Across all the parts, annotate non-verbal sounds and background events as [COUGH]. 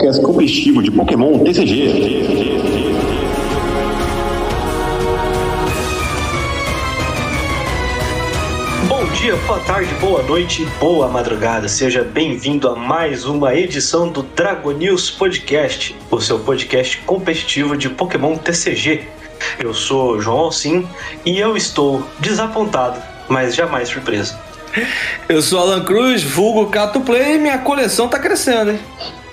podcast competitivo de Pokémon TCG. Bom dia, boa tarde, boa noite, boa madrugada. Seja bem-vindo a mais uma edição do Dragon News Podcast, o seu podcast competitivo de Pokémon TCG. Eu sou João Alcim e eu estou desapontado, mas jamais surpreso. Eu sou Alan Cruz, vulgo Cato Play e minha coleção tá crescendo, hein?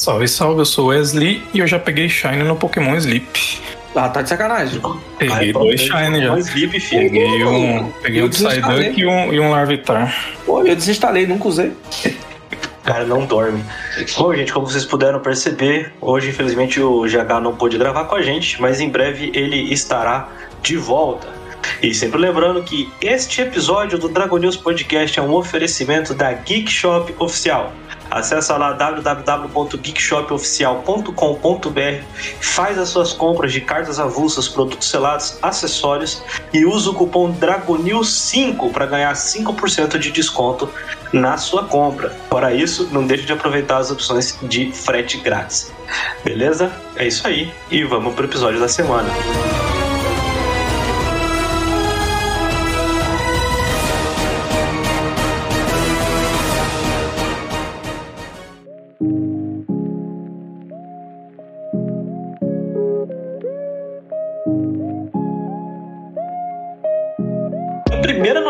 Salve, salve, eu sou Wesley e eu já peguei Shine no Pokémon Sleep. Ah, tá de sacanagem. Peguei Ai, dois pô, Shine já. Um sleep, filho. Peguei um, peguei Eu um. Psyduck e um, e um Larvitar. Pô, eu desinstalei, nunca usei. O cara não dorme. Bom, gente, como vocês puderam perceber, hoje infelizmente o GH não pôde gravar com a gente, mas em breve ele estará de volta. E sempre lembrando que este episódio do Dragon News Podcast é um oferecimento da Geek Shop Oficial. Acesse lá www.geekshopoficial.com.br, faz as suas compras de cartas avulsas, produtos selados, acessórios e usa o cupom DRAGONEWS5 para ganhar 5% de desconto na sua compra. Fora isso, não deixe de aproveitar as opções de frete grátis. Beleza? É isso aí e vamos pro episódio da semana.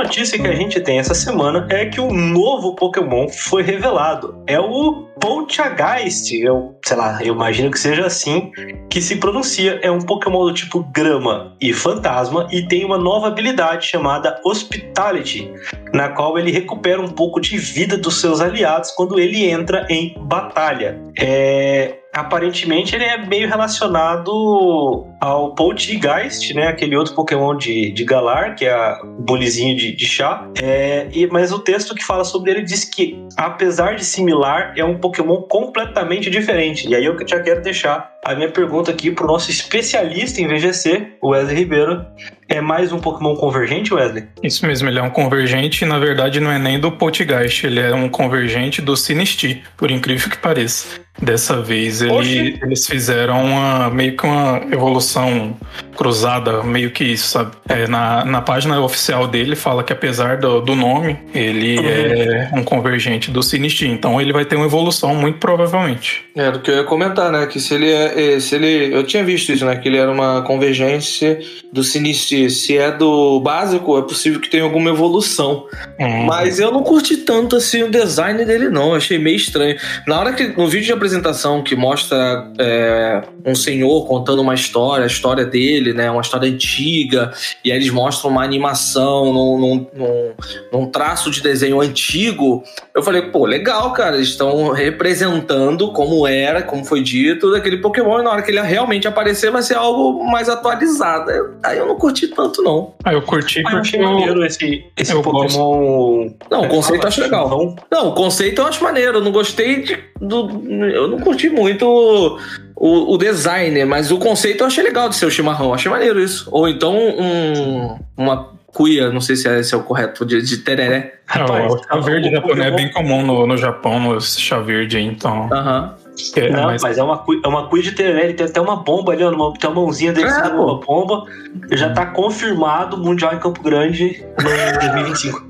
Notícia que a gente tem essa semana é que o novo Pokémon foi revelado. É o Poltergeist. Eu, sei lá, eu imagino que seja assim que se pronuncia. É um Pokémon do tipo Grama e Fantasma e tem uma nova habilidade chamada Hospitality, na qual ele recupera um pouco de vida dos seus aliados quando ele entra em batalha. É, aparentemente ele é meio relacionado ao Poltergeist, né? Aquele outro Pokémon de, de Galar, que é o bolizinho de, de chá. É, e, mas o texto que fala sobre ele diz que, apesar de similar, é um Pokémon completamente diferente. E aí eu já quero deixar a minha pergunta aqui pro nosso especialista em VGC, o Wesley Ribeiro. É mais um Pokémon convergente, Wesley? Isso mesmo, ele é um convergente e na verdade não é nem do Poltergeist, ele é um convergente do Sinistee, por incrível que pareça. Dessa vez ele- eles fizeram uma, meio que uma evolução cruzada, meio que isso, sabe? É, na, na página oficial dele fala que apesar do, do nome, ele Uhum. é um convergente do Sinistee, então ele vai ter uma evolução muito provavelmente. É, do que eu ia comentar, né? Que se ele é. é, Se ele, eu tinha visto isso, né? Que ele era uma convergência do Sinistee. Se é do básico, é possível que tenha alguma evolução. Hum, Mas eu não curti tanto assim o design dele, não. Eu achei meio estranho. Na hora que. No vídeo de apresentação que mostra é, um senhor contando uma história, a história dele, né? Uma história antiga. E aí eles mostram uma animação num, num, num- num traço de desenho antigo. Eu falei, pô, legal, cara. Eles estão representando como era, como foi dito, daquele Pokémon. E na hora que ele realmente aparecer, vai ser algo mais atualizado. Eu- Aí eu não curti tanto, não. Ah, eu curti Ah, eu porque eu, maneiro esse, esse eu Pokémon. Não, o conceito eu acho legal. Não, Não, o conceito eu acho maneiro. Eu não gostei de, do. Eu não curti muito o, o, o design, mas o conceito eu achei legal de ser o chimarrão. Achei maneiro isso. Ou então um, uma cuia, não sei se é, se é o correto, de, de tereré. Ah, Rapaz, o chá verde o japonês é Pokémon- bem comum no, no Japão, no chá verde aí, então. Aham. É, Não, mas- mas, é uma, é uma de tereré, ele tem até uma bomba ali, ó, numa, tem uma mãozinha dele É, pô. uma bomba. Já tá confirmado o Mundial em Campo Grande no [LAUGHS] 2025.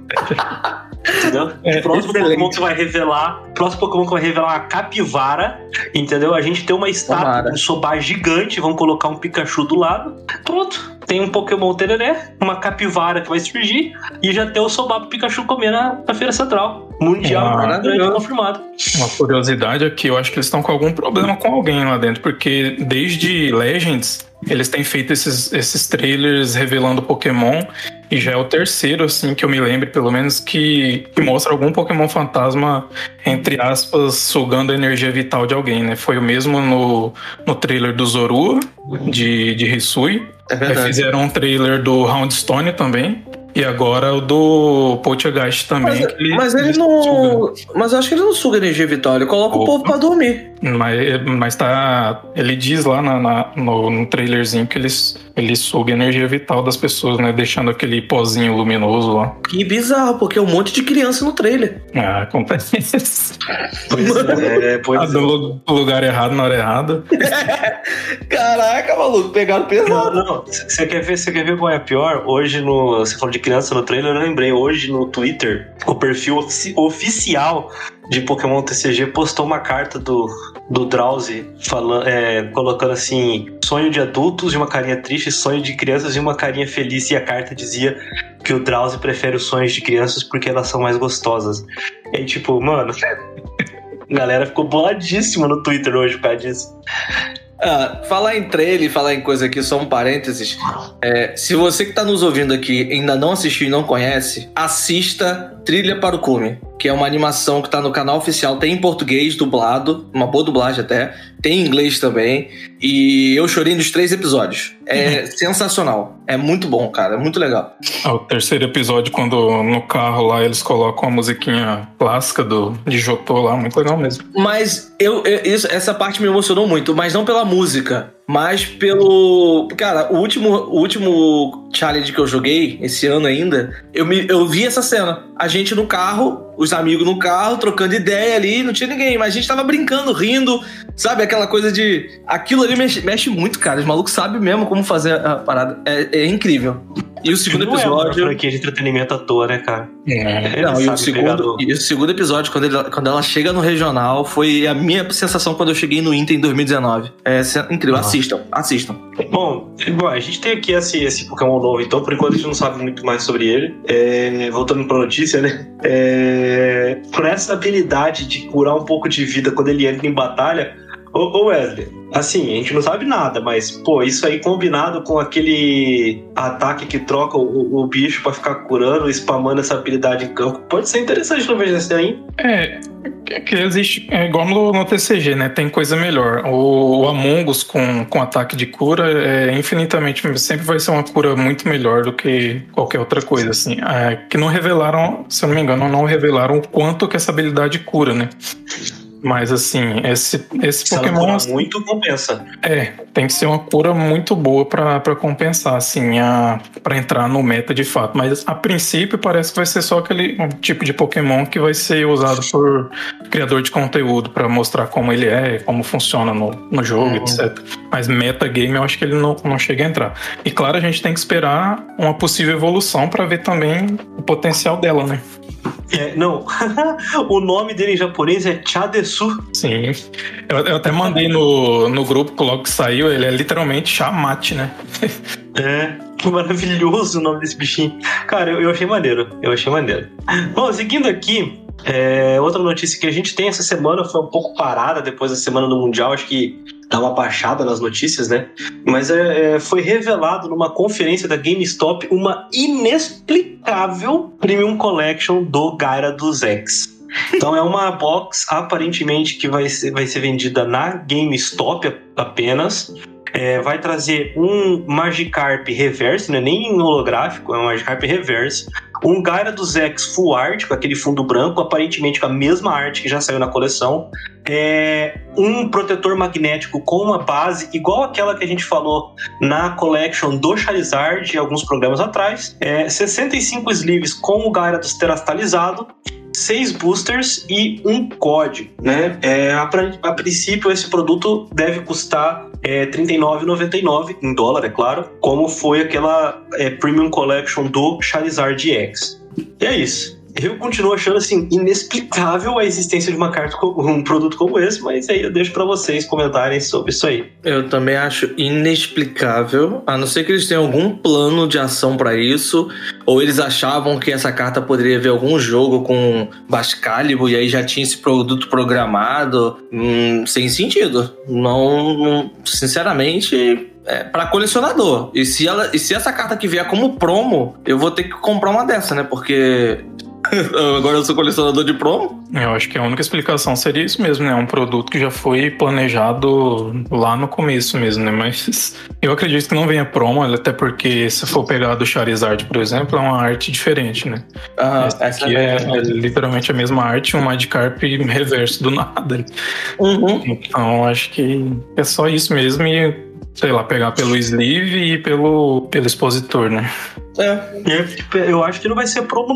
Entendeu? É, o próximo excelente. Pokémon que vai revelar. o Próximo Pokémon que vai revelar uma capivara. Entendeu? A gente tem uma estátua, um sobar gigante. Vamos colocar um Pikachu do lado. Pronto. Tem um Pokémon tereré, uma capivara que vai surgir. E já tem o sobar pro Pikachu comer na, na Feira Central. Mundial Grande maravilhoso. confirmado. Uma curiosidade é que eu acho que eles estão com algum problema com alguém lá dentro, porque desde Legends eles têm feito esses, esses trailers revelando Pokémon e já é o terceiro, assim, que eu me lembro, pelo menos, que, que mostra algum Pokémon fantasma, entre aspas, sugando a energia vital de alguém, né? Foi o mesmo no, no trailer do Zorua, de, de Hisui. É fizeram um trailer do Roundstone também. E agora o do Poltergeist também. Mas, que mas ele não. Mas eu acho que ele não suga energia vital, ele coloca o Opa. povo pra dormir. Mas, mas tá. Ele diz lá na, na- no, no trailerzinho que ele, ele suga energia vital das pessoas, né? Deixando aquele pozinho luminoso lá. Que bizarro, porque é um monte de criança no trailer. Ah, acontece. [LAUGHS] Pois é, pois Ah, é. do lugar errado na hora errada. [LAUGHS] Caraca, maluco, pegaram Não, pesado. não. Você quer ver, você quer ver qual é pior? Hoje no, você falou de criança no trailer, eu lembrei. Hoje no Twitter, o perfil ofici- oficial de Pokémon TCG postou uma carta do, do Drowsy falando, é, colocando assim: sonho de adultos e uma carinha triste, sonho de crianças e uma carinha feliz. E a carta dizia que o Drowsy prefere os sonhos de crianças porque elas são mais gostosas. E tipo, mano. [LAUGHS] A galera ficou boladíssima no Twitter hoje por causa disso. Ah, falar em trailer, falar em coisa aqui, só um parênteses. É, se você que tá nos ouvindo aqui ainda não assistiu e não conhece, assista Trilha para o Cume, que é uma animação que tá no canal oficial, tem em português dublado, uma boa dublagem até, tem em inglês também, e eu chorei nos três episódios. É [LAUGHS] sensacional, é muito bom, cara, é muito legal. Ah, o terceiro episódio, quando no carro lá eles colocam a musiquinha clássica do, de Jotô lá, muito legal mesmo. Mas eu, eu- isso- essa parte me emocionou muito, mas não pela música, mas pelo. Cara, o último, o último challenge que eu joguei, esse ano ainda, eu, me, eu vi essa cena. A gente no carro, os amigos no carro, trocando ideia ali, não tinha ninguém, mas a gente tava brincando, rindo, sabe? Aquela coisa de. Aquilo ali mexe, mexe muito, cara. Os malucos sabem mesmo como fazer a parada. É, é incrível. E o segundo Não é uma episódio. de entretenimento à toa, né, cara? É. Ele Não, e o, segundo, do- e o segundo episódio, quando, ele- quando ela chega no regional, foi a minha sensação quando eu cheguei no Inter em 2019. É incrível. Ah. Assistam, assistam. Bom, bom, a gente tem aqui esse, esse Pokémon novo, então por enquanto a gente não sabe muito mais sobre ele. É, voltando pra notícia, né? É, por essa habilidade de curar um pouco de vida quando ele entra em batalha. Ô, Wesley, assim, a gente não sabe nada, mas, pô, isso aí combinado com aquele ataque que troca o, o bicho pra ficar curando, spamando essa habilidade em campo, pode ser interessante no VGC aí. É, que- que existe, é igual no, no TCG, né? Tem coisa melhor. O, o Among Us com, com ataque de cura é infinitamente, sempre vai ser uma cura muito melhor do que qualquer outra coisa, assim. É, que não revelaram, se eu não me engano, não revelaram o quanto que essa habilidade cura, né? Mas assim, esse, esse Se ela Pokémon curar muito, compensa. é, tem que ser uma cura muito boa pra pra compensar, assim, a, pra entrar no meta de fato. Mas a princípio parece que vai ser só aquele tipo de Pokémon que vai ser usado por criador de conteúdo pra mostrar como ele é, como funciona no, no jogo, Uhum. etc. Mas metagame eu acho que ele não, não chega a entrar. E claro, a gente tem que esperar uma possível evolução pra ver também o potencial dela, né? É, não, [LAUGHS] o nome dele em japonês é Chadesu. Sim. Eu, eu até mandei no, no grupo logo que saiu, ele é literalmente chamate, né? É, que maravilhoso o nome desse bichinho. Cara, eu, eu achei maneiro. Eu achei maneiro. Bom, seguindo aqui, é, outra notícia que a gente tem essa semana foi um pouco parada depois da semana do Mundial. Acho que dá uma baixada nas notícias, né? Mas é, é, foi revelado numa conferência da GameStop uma inexplicável Premium Collection do Gaira dos X. Então é uma box aparentemente que vai ser, vai ser vendida na GameStop apenas. É, vai trazer um Magikarp Reverse, não é nem holográfico, é um Magikarp Reverse. Um Gaira dos X Full Art, com aquele fundo branco, aparentemente com a mesma arte que já saiu na coleção. É, um protetor magnético com uma base igual aquela que a gente falou na collection do Charizard alguns programas atrás. É, 65 sleeves com o Gaira dos terastalizado seis boosters e um código, né? É, a, a princípio esse produto deve custar é, R$ 39,99 em dólar, é claro, como foi aquela é, Premium Collection do Charizard X. E é isso. Eu continuo achando assim inexplicável a existência de uma carta, um produto como esse, mas aí eu deixo pra vocês comentarem sobre isso aí. Eu também acho inexplicável, a não ser que eles tenham algum plano de ação pra isso, ou eles achavam que essa carta poderia ver algum jogo com Bascalibur e aí já tinha esse produto programado. Hum, sem sentido. Não, não- sinceramente, é para colecionador. E se, ela, e se essa carta aqui vier como promo, eu vou ter que comprar uma dessa, né? Porque [LAUGHS] Agora eu sou colecionador de promo. Eu acho que a única explicação seria isso mesmo, né? Um produto que já foi planejado lá no começo mesmo, né? Mas [LAUGHS] eu acredito que não venha promo, até porque se for pegar do Charizard, por exemplo, é uma arte diferente, né? Ah, Essa aqui é, é literalmente a mesma arte, um Magikarp [LAUGHS] reverso do nada. Uhum. Então acho que é só isso mesmo e sei lá, pegar pelo sleeve e pelo, pelo expositor, né? É. É, tipo, Eu acho que não vai ser promo,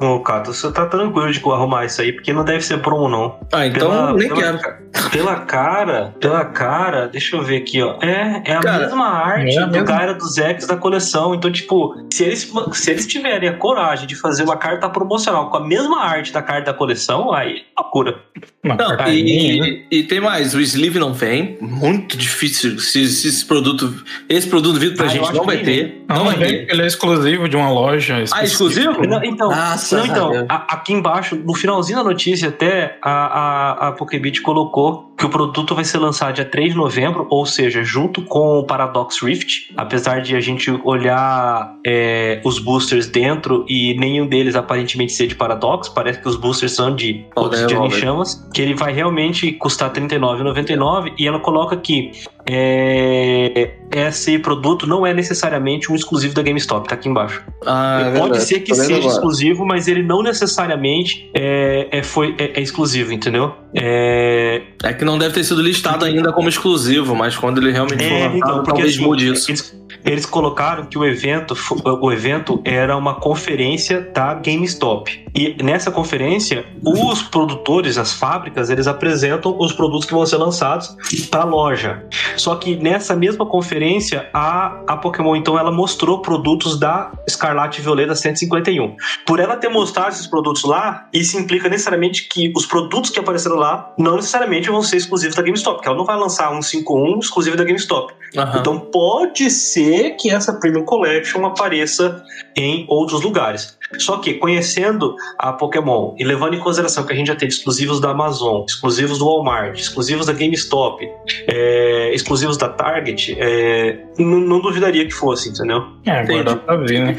não, Cato. Você tá tranquilo de arrumar isso aí, porque não deve ser promo, não. Ah, então Pela- nem pela quero. Pela cara, pela cara, deixa eu ver aqui, ó. É, é a Cara, mesma arte é a do mesma. cara dos X da coleção. Então, tipo, se eles, se eles tiverem a coragem de fazer uma carta promocional com a mesma arte da carta da coleção, aí é loucura. Uma Não, cartinha, né? e, e tem mais, o sleeve não vem. Muito difícil. Se, se esse produto. Esse produto vindo pra Ah, eu gente não vai ter. Não, Não vai ter. ele é exclusivo de uma loja. Ah, exclusivo? Não, então, Nossa, não, então a- aqui embaixo, no finalzinho da notícia, até a, a, a Pokébit colocou que o produto vai ser lançado dia 3 de novembro, ou seja, junto com o Paradox Rift. Apesar de a gente olhar é, os boosters dentro e nenhum deles aparentemente ser de Paradox, parece que os boosters são de Obsidian em Revolver. Chamas, que ele vai realmente custar R$ 39,99 e ela coloca que é, esse produto não é necessariamente um exclusivo da GameStop, tá aqui embaixo. Ah, é Pode verdade. ser que seja agora. exclusivo, mas ele não necessariamente é, é, foi, é, é exclusivo, entendeu? É, É que não deve ter sido listado ainda como exclusivo, mas quando ele realmente for é, lançado, então, talvez assim, mude isso. eles, eles colocaram que o evento, o evento era uma conferência da GameStop. E nessa conferência, os produtores, as fábricas, eles apresentam os produtos que vão ser lançados para a loja. Só que nessa mesma conferência, a, a Pokémon, então, ela mostrou produtos da Escarlate e Violeta 151. Por ela ter mostrado esses produtos lá, isso implica necessariamente que os produtos que apareceram lá não necessariamente vão ser exclusivos da GameStop, porque ela não vai lançar um 51 exclusivo da GameStop. Aham. Então pode ser que essa Premium Collection apareça em outros lugares. Só que conhecendo a Pokémon e levando em consideração que a gente já tem exclusivos da Amazon, exclusivos do Walmart, exclusivos da GameStop, é, exclusivos da Target, é, não, não duvidaria que fosse, entendeu? É, agora dá pra ver, né?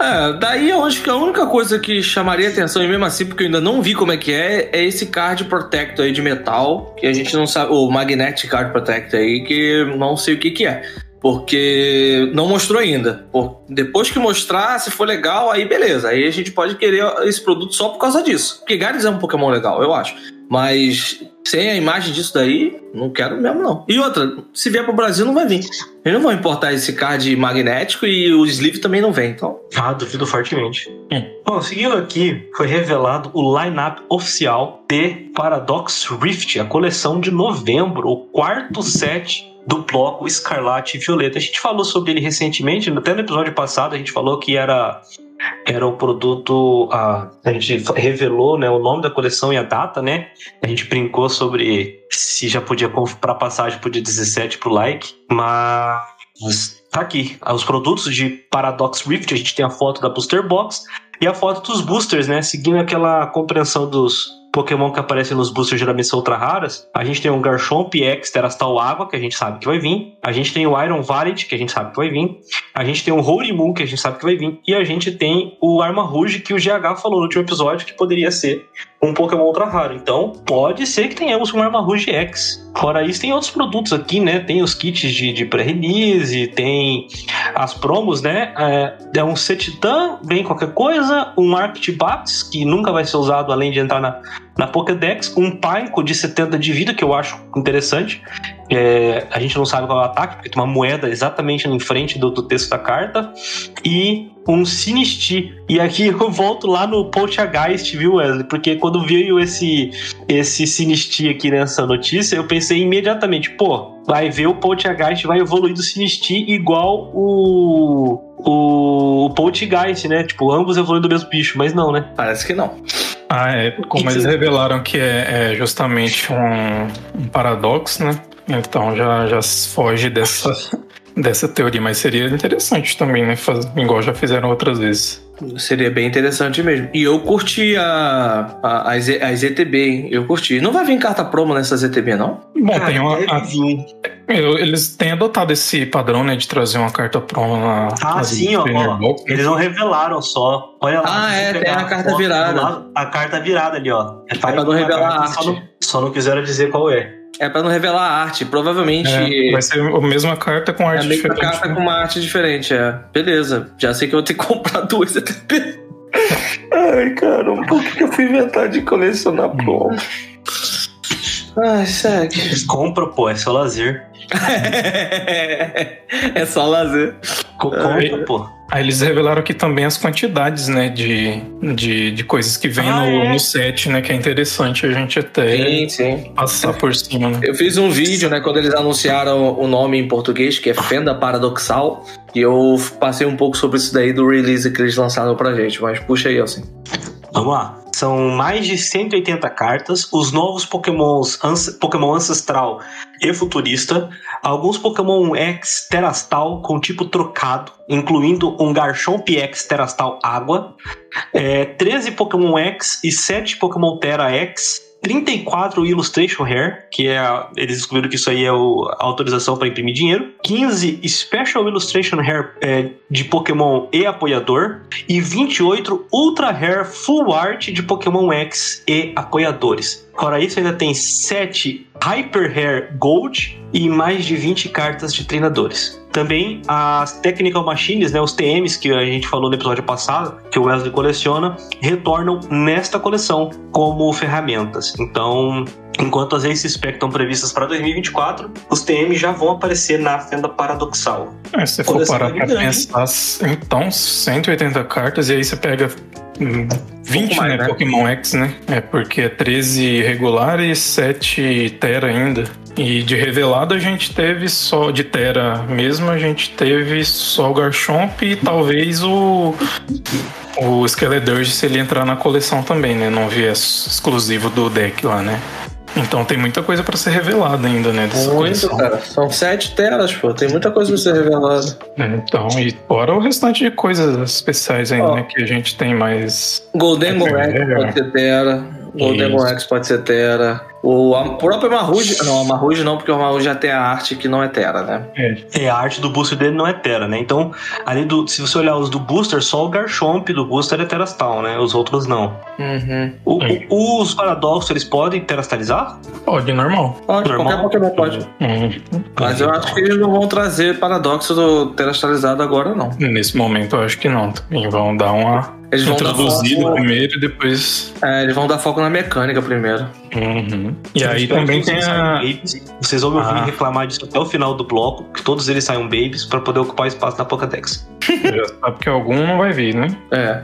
É, daí eu acho que a única coisa que chamaria atenção, e mesmo assim, porque eu ainda não vi como é que é, é esse card protector aí de metal, que a gente não sabe, o Magnetic Card Protector aí, que eu não sei o que que é. Porque não mostrou ainda. Depois que mostrar, se for legal, aí beleza. Aí a gente pode querer esse produto só por causa disso. Porque Gyarados é um Pokémon legal, eu acho. Mas sem a imagem disso daí, não quero mesmo não. E outra, se vier pro Brasil, não vai vir. Eles não vão importar esse card magnético e o sleeve também não vem, então... Ah, duvido fortemente. Hum. Bom, seguindo aqui, foi revelado o line-up oficial de Paradox Rift, a coleção de novembro, o quarto set do bloco Escarlate e Violeta. A gente falou sobre ele recentemente, até no episódio passado a gente falou que era era o produto a, a gente revelou né, o nome da coleção e a data, né? A gente brincou sobre se já podia comprar passagem pro dia 17 pro like, mas tá aqui. Os produtos de Paradox Rift, a gente tem a foto da Booster Box e a foto dos boosters, né? Seguindo aquela compreensão dos Pokémon que aparecem nos boosters geralmente são ultra raras. A gente tem um Garchomp X Terastal Água, que a gente sabe que vai vir. A gente tem o Iron Valet, que a gente sabe que vai vir. A gente tem o Holy que a gente sabe que vai vir. E a gente tem o Arma Rouge, que o GH falou no último episódio que poderia ser um Pokémon ultra raro. Então, pode ser que tenhamos um Arma Rouge X. Fora isso, tem outros produtos aqui, né? Tem os kits de, de pré-release, tem as promos, né? É, é um Setitan, vem qualquer coisa, um Arctibax, que nunca vai ser usado além de entrar na, na Pokédex, um Pineco de 70 de vida, que eu acho interessante. É, a gente não sabe qual é o ataque, porque tem uma moeda exatamente em frente do, do texto da carta. E um Sinistee. E aqui [LAUGHS] eu volto lá no Poltergeist, viu, Wesley? Porque quando veio esse, esse Sinistee aqui nessa notícia, eu pensei imediatamente, pô, vai ver o Poltergeist vai evoluir do Sinistee igual o. O, o Poltergeist, né? Tipo, ambos evoluindo do mesmo bicho, mas não, né? Parece que não. Ah, é. Como eles revelaram que é, é justamente um, um paradoxo, né? Então já, já foge dessa, dessa teoria. Mas seria interessante também, né? Faz, igual já fizeram outras vezes. Seria bem interessante mesmo. E eu curti a, a, a, Z- a ZTB, hein? Eu curti. Não vai vir carta promo nessa ZTB, não? Bom, Cara, tem uma. a- Eles têm adotado esse padrão, né, de trazer uma carta promo na. Ah, sim, ó, ó. Eles não revelaram só. Olha lá. Ah, é, tem a carta foto virada. lado, a carta virada ali, ó. É pra não revelar a Só arte. não, só não quiseram dizer qual é. É pra não revelar a arte. Provavelmente É, vai ser a mesma carta com é a arte mesma diferente. carta né? com uma arte diferente, é. Beleza. Já sei que eu vou ter que [LAUGHS] comprar duas até. Ai, caramba, por que que eu fui inventar de colecionar promo? Ai, segue. Compra, pô, é só lazer. [LAUGHS] é só lazer. Co- Aí- Compra, pô. Aí eles revelaram aqui também as quantidades, né, de, de, de coisas que vem Ah, no, é? no set, né, que é interessante a gente até Sim, sim. passar por cima, né? Eu fiz um vídeo, né, quando eles anunciaram o nome em português, que é Fenda Paradoxal, e eu passei um pouco sobre isso daí do release que eles lançaram pra gente, mas puxa aí, assim. Vamos lá. São mais de 180 cartas, os novos Pokémons Pokémon Ancestral e Futurista, alguns Pokémon X Terastal com tipo trocado, incluindo um Garchomp X Terastal Água, é, 13 Pokémon X e 7 Pokémon Terra X, 34 Illustration Rare, que é eles descobriram que isso aí é o- a autorização para imprimir dinheiro, 15 Special Illustration Rare é, de Pokémon e apoiador, e 28 Ultra Rare Full Art de Pokémon X e apoiadores. Fora isso, ainda tem 7 Hyper Rare Gold e mais de 20 cartas de treinadores. Também as Technical Machines, né, os TMs que a gente falou no episódio passado, que o Wesley coleciona, retornam nesta coleção como ferramentas. Então, enquanto as Ace Spec estão previstas para 2024, os TMs já vão aparecer na fenda paradoxal. É, se você for parar pra grande. pensar, então, 180 cartas, e aí você pega hum, 20, mais, né, né? Pokémon X, né? É, porque é 13 regular e 7 Terra ainda. E de revelado a gente teve só, de Terra mesmo, a gente teve só o Garchomp e talvez o... O Skeledirge se ele entrar na coleção também, né? Não viés exclusivo do deck lá, né? Então tem muita coisa pra ser revelada ainda, né? Dessa Muito, coleção. cara. São sete telas, pô. Tem muita coisa pra ser revelada. Então, e fora o restante de coisas especiais ainda, Ó. né? Que a gente tem mais. Golden É, é. pode ser Terra. Golden Isso. Rex pode ser Terra. O a próprio Amarrude. Não, Amarrude não, porque o Amarrude já tem a arte que não é Terra, né? É, a arte do booster dele não é Terra, né? Então, ali do, se você olhar os do booster, só o Garchomp do booster é Terastal, né? Os outros não. Uhum. O- Sim. o- os paradoxos, eles podem terastalizar? Pode, normal. Pode, Normal. qualquer Pokémon pode. Hum, Mas eu acho que eles não vão trazer paradoxo do terastalizado agora, não. Nesse momento eu acho que não. Também vão dar uma Eles vão introduzida foco, primeiro e depois. é, eles vão dar foco na mecânica primeiro. Uhum. E Eu aí espero também tem a. babies. Vocês vão me ouvir Ah. reclamar disso até o final do bloco, que todos eles saiam babies pra poder ocupar espaço na Pokédex. Já sabe que algum não vai vir, né? É.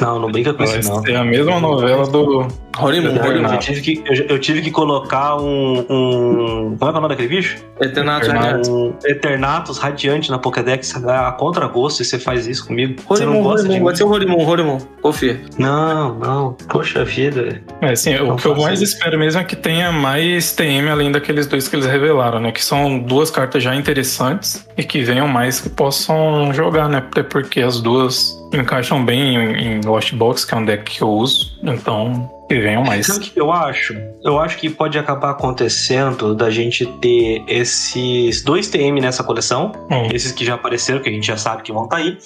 Não, não brinca com isso, não. ser a mesma novela do. É, Eu, eu tive que, eu, eu tive que colocar um, um. Como é que é o nome daquele bicho? Eternato. Radiante. Um Eternatus Radiante na Pokédex a contragosto e você faz isso comigo. Você não gosta de Rorimun. mim? Vai ser o Rorimun, Rorimun. Confia. Não, não. Poxa vida. É, assim, o Não que eu mais isso. Espero mesmo é que tenha mais TM além daqueles dois que eles revelaram, né? Que são duas cartas já interessantes e que venham mais que possam jogar, né? Até porque as duas encaixam bem em, Lost Box, que é um deck que eu uso. Então, que venham mais. Sabe o que eu acho? Eu acho que pode acabar acontecendo da gente ter esses dois TM nessa coleção. Hum. Esses que já apareceram, que a gente já sabe que vão estar aí.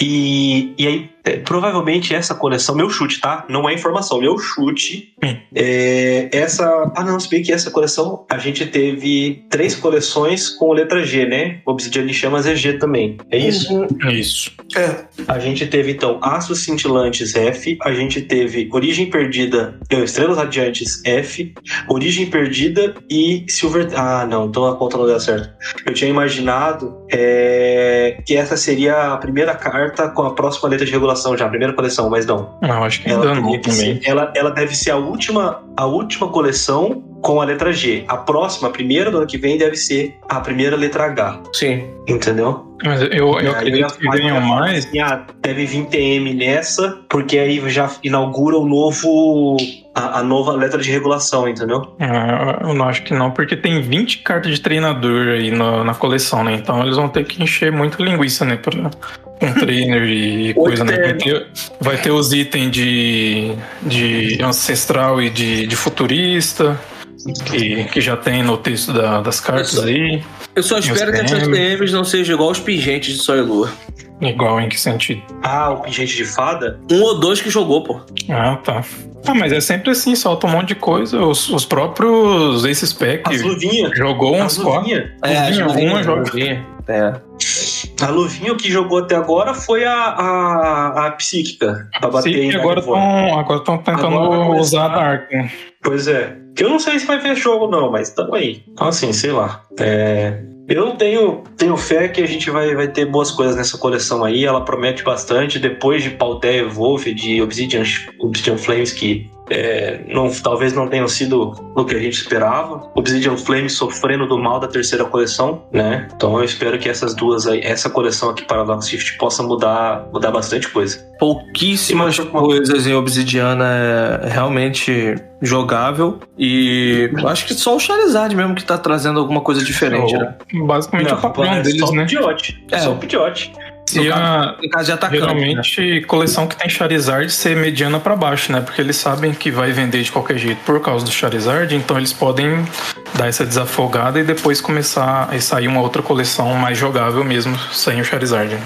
E, e aí, é, provavelmente essa coleção, meu chute, tá? Não é informação, meu chute. É, essa. Ah, não, se bem que essa coleção a gente teve três coleções com letra G, né? Obsidian de Chamas é G também. É isso? Uhum. Isso. É. A gente teve então Astros Cintilantes F, a gente teve Origem Perdida, não, Estrelas Radiantes F, Origem Perdida e Silver. Ah, não, então a conta não deu certo. Eu tinha imaginado é, que essa seria a primeira carta com a próxima letra de regulação já, a primeira coleção, mas não. Não, acho que Ela, ainda não também. ser- ela, ela deve ser a última, a última coleção com a letra G. A próxima, a primeira do ano que vem, deve ser a primeira letra H. Sim. Entendeu? Mas eu, eu acredito que venham mais. assim, ah, deve vir TM nessa, porque aí já inaugura o novo. A, a nova letra de regulação, entendeu? Ah, Eu não acho que não, porque tem 20 cartas de treinador aí na, na coleção, né? Então eles vão ter que encher muito linguiça, né? Pra, com [LAUGHS] trainer e coisa, né? Vai ter, vai ter os itens de, de ancestral e de, de futurista. que, que já tem no texto da- das cartas aí. Eu só espero que essas TMs não sejam igual os pingentes de Sol e Lua. Igual em que sentido? Ah, o pingente de fada? Um ou dois que jogou, pô. Ah, tá. Ah, mas é sempre assim, solta um monte de coisa. Os, os próprios Ace Spec jogou uns As quatro. luvinhas. Luvinha, uma joga. É. A luvinha que jogou até agora foi a, a, a psíquica. Pra bater Sim, em e agora estão tentando Agora usar a Dark. né? Pois é. Que eu não sei se vai ver jogo, não, mas tamo aí. Então, assim, sei lá. É, Eu tenho, tenho fé que a gente vai, vai ter boas coisas nessa coleção aí. Ela promete bastante. Depois de Paltea Wolf, de Obsidian, Obsidian Flames, que é, não, talvez não tenham sido o que a gente esperava. Obsidian Flames sofrendo do mal da terceira coleção, né? Então eu espero que essas duas aí, essa coleção aqui, Paradox Shift, possa mudar, mudar bastante coisa. Pouquíssimas Sim, mas- coisas em Obsidiana é realmente jogável. E eu acho que só o Charizard mesmo que tá trazendo alguma coisa diferente, né? Basicamente o padrão é deles, só né? o Pidgeot. É É. só o Pidgeot. No E a, No caso de atacante. né? geralmente, coleção que tem Charizard ser mediana pra baixo, né? Porque eles sabem que vai vender de qualquer jeito por causa do Charizard, então eles podem dar essa desafogada e depois começar a sair uma outra coleção mais jogável mesmo sem o Charizard. né?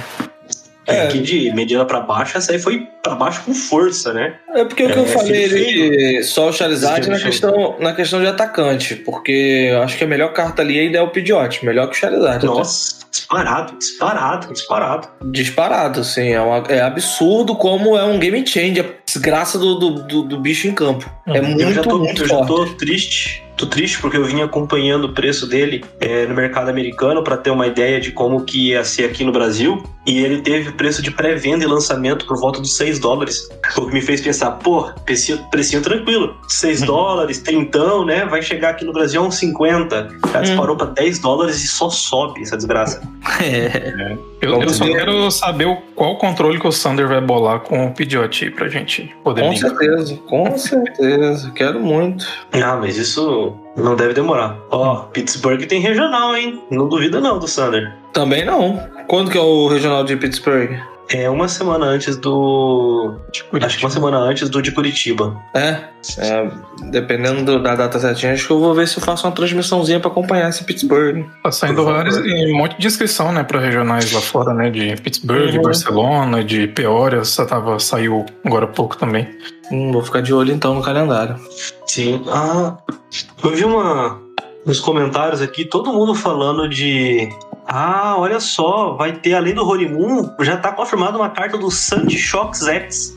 É. Aqui de mediana pra baixo, essa aí foi pra baixo com força, né? É porque o que É, eu falei ele só o Charizard na questão, na questão de atacante, porque eu acho que a melhor carta ali ainda é o Pidgeot, melhor que o Charizard. Nossa, disparado, disparado, disparado. Disparado, assim, é, uma- é absurdo como é um game changer, a desgraça do, do, do- do bicho em campo. É muito, eu já tô, muito eu já forte. tô triste. Tô triste porque eu vim acompanhando o preço dele é, no mercado americano pra ter uma ideia de como que ia ser aqui no Brasil. E ele teve preço de pré-venda e lançamento por volta dos 6 dólares. O que me fez pensar, pô, precinho, precinho tranquilo. 6 Hum. dólares, trintão, né? Vai chegar aqui no Brasil a uns 50. Já Hum. disparou pra 10 dólares e só sobe essa desgraça. [LAUGHS] É. Eu, Vamos eu só quero saber o- qual controle que o Sander vai bolar com o Pidgeot aí pra gente poder Com linkar. certeza, com certeza. Quero muito. Ah, mas isso não deve demorar. Ó, Pittsburgh tem regional, hein? Não duvida não do Sander. Também não. Quando que é o regional de Pittsburgh? É uma semana antes do. Acho que uma semana antes do de Curitiba. É, é, dependendo do- da data certinha, acho que eu vou ver se eu faço uma transmissãozinha pra acompanhar esse Pittsburgh. Tá saindo vários, e um monte de inscrição, né, pra regionais lá fora, né, de Pittsburgh, de Uhum. Barcelona, de Peoria, só tava, saiu agora há pouco também. Hum, vou ficar de olho então no calendário. Sim. Ah, eu vi uma. Nos comentários aqui, todo mundo falando de. Ah, olha só, vai ter, além do Holy Moon, já tá confirmada uma carta do Sandy Shocks X.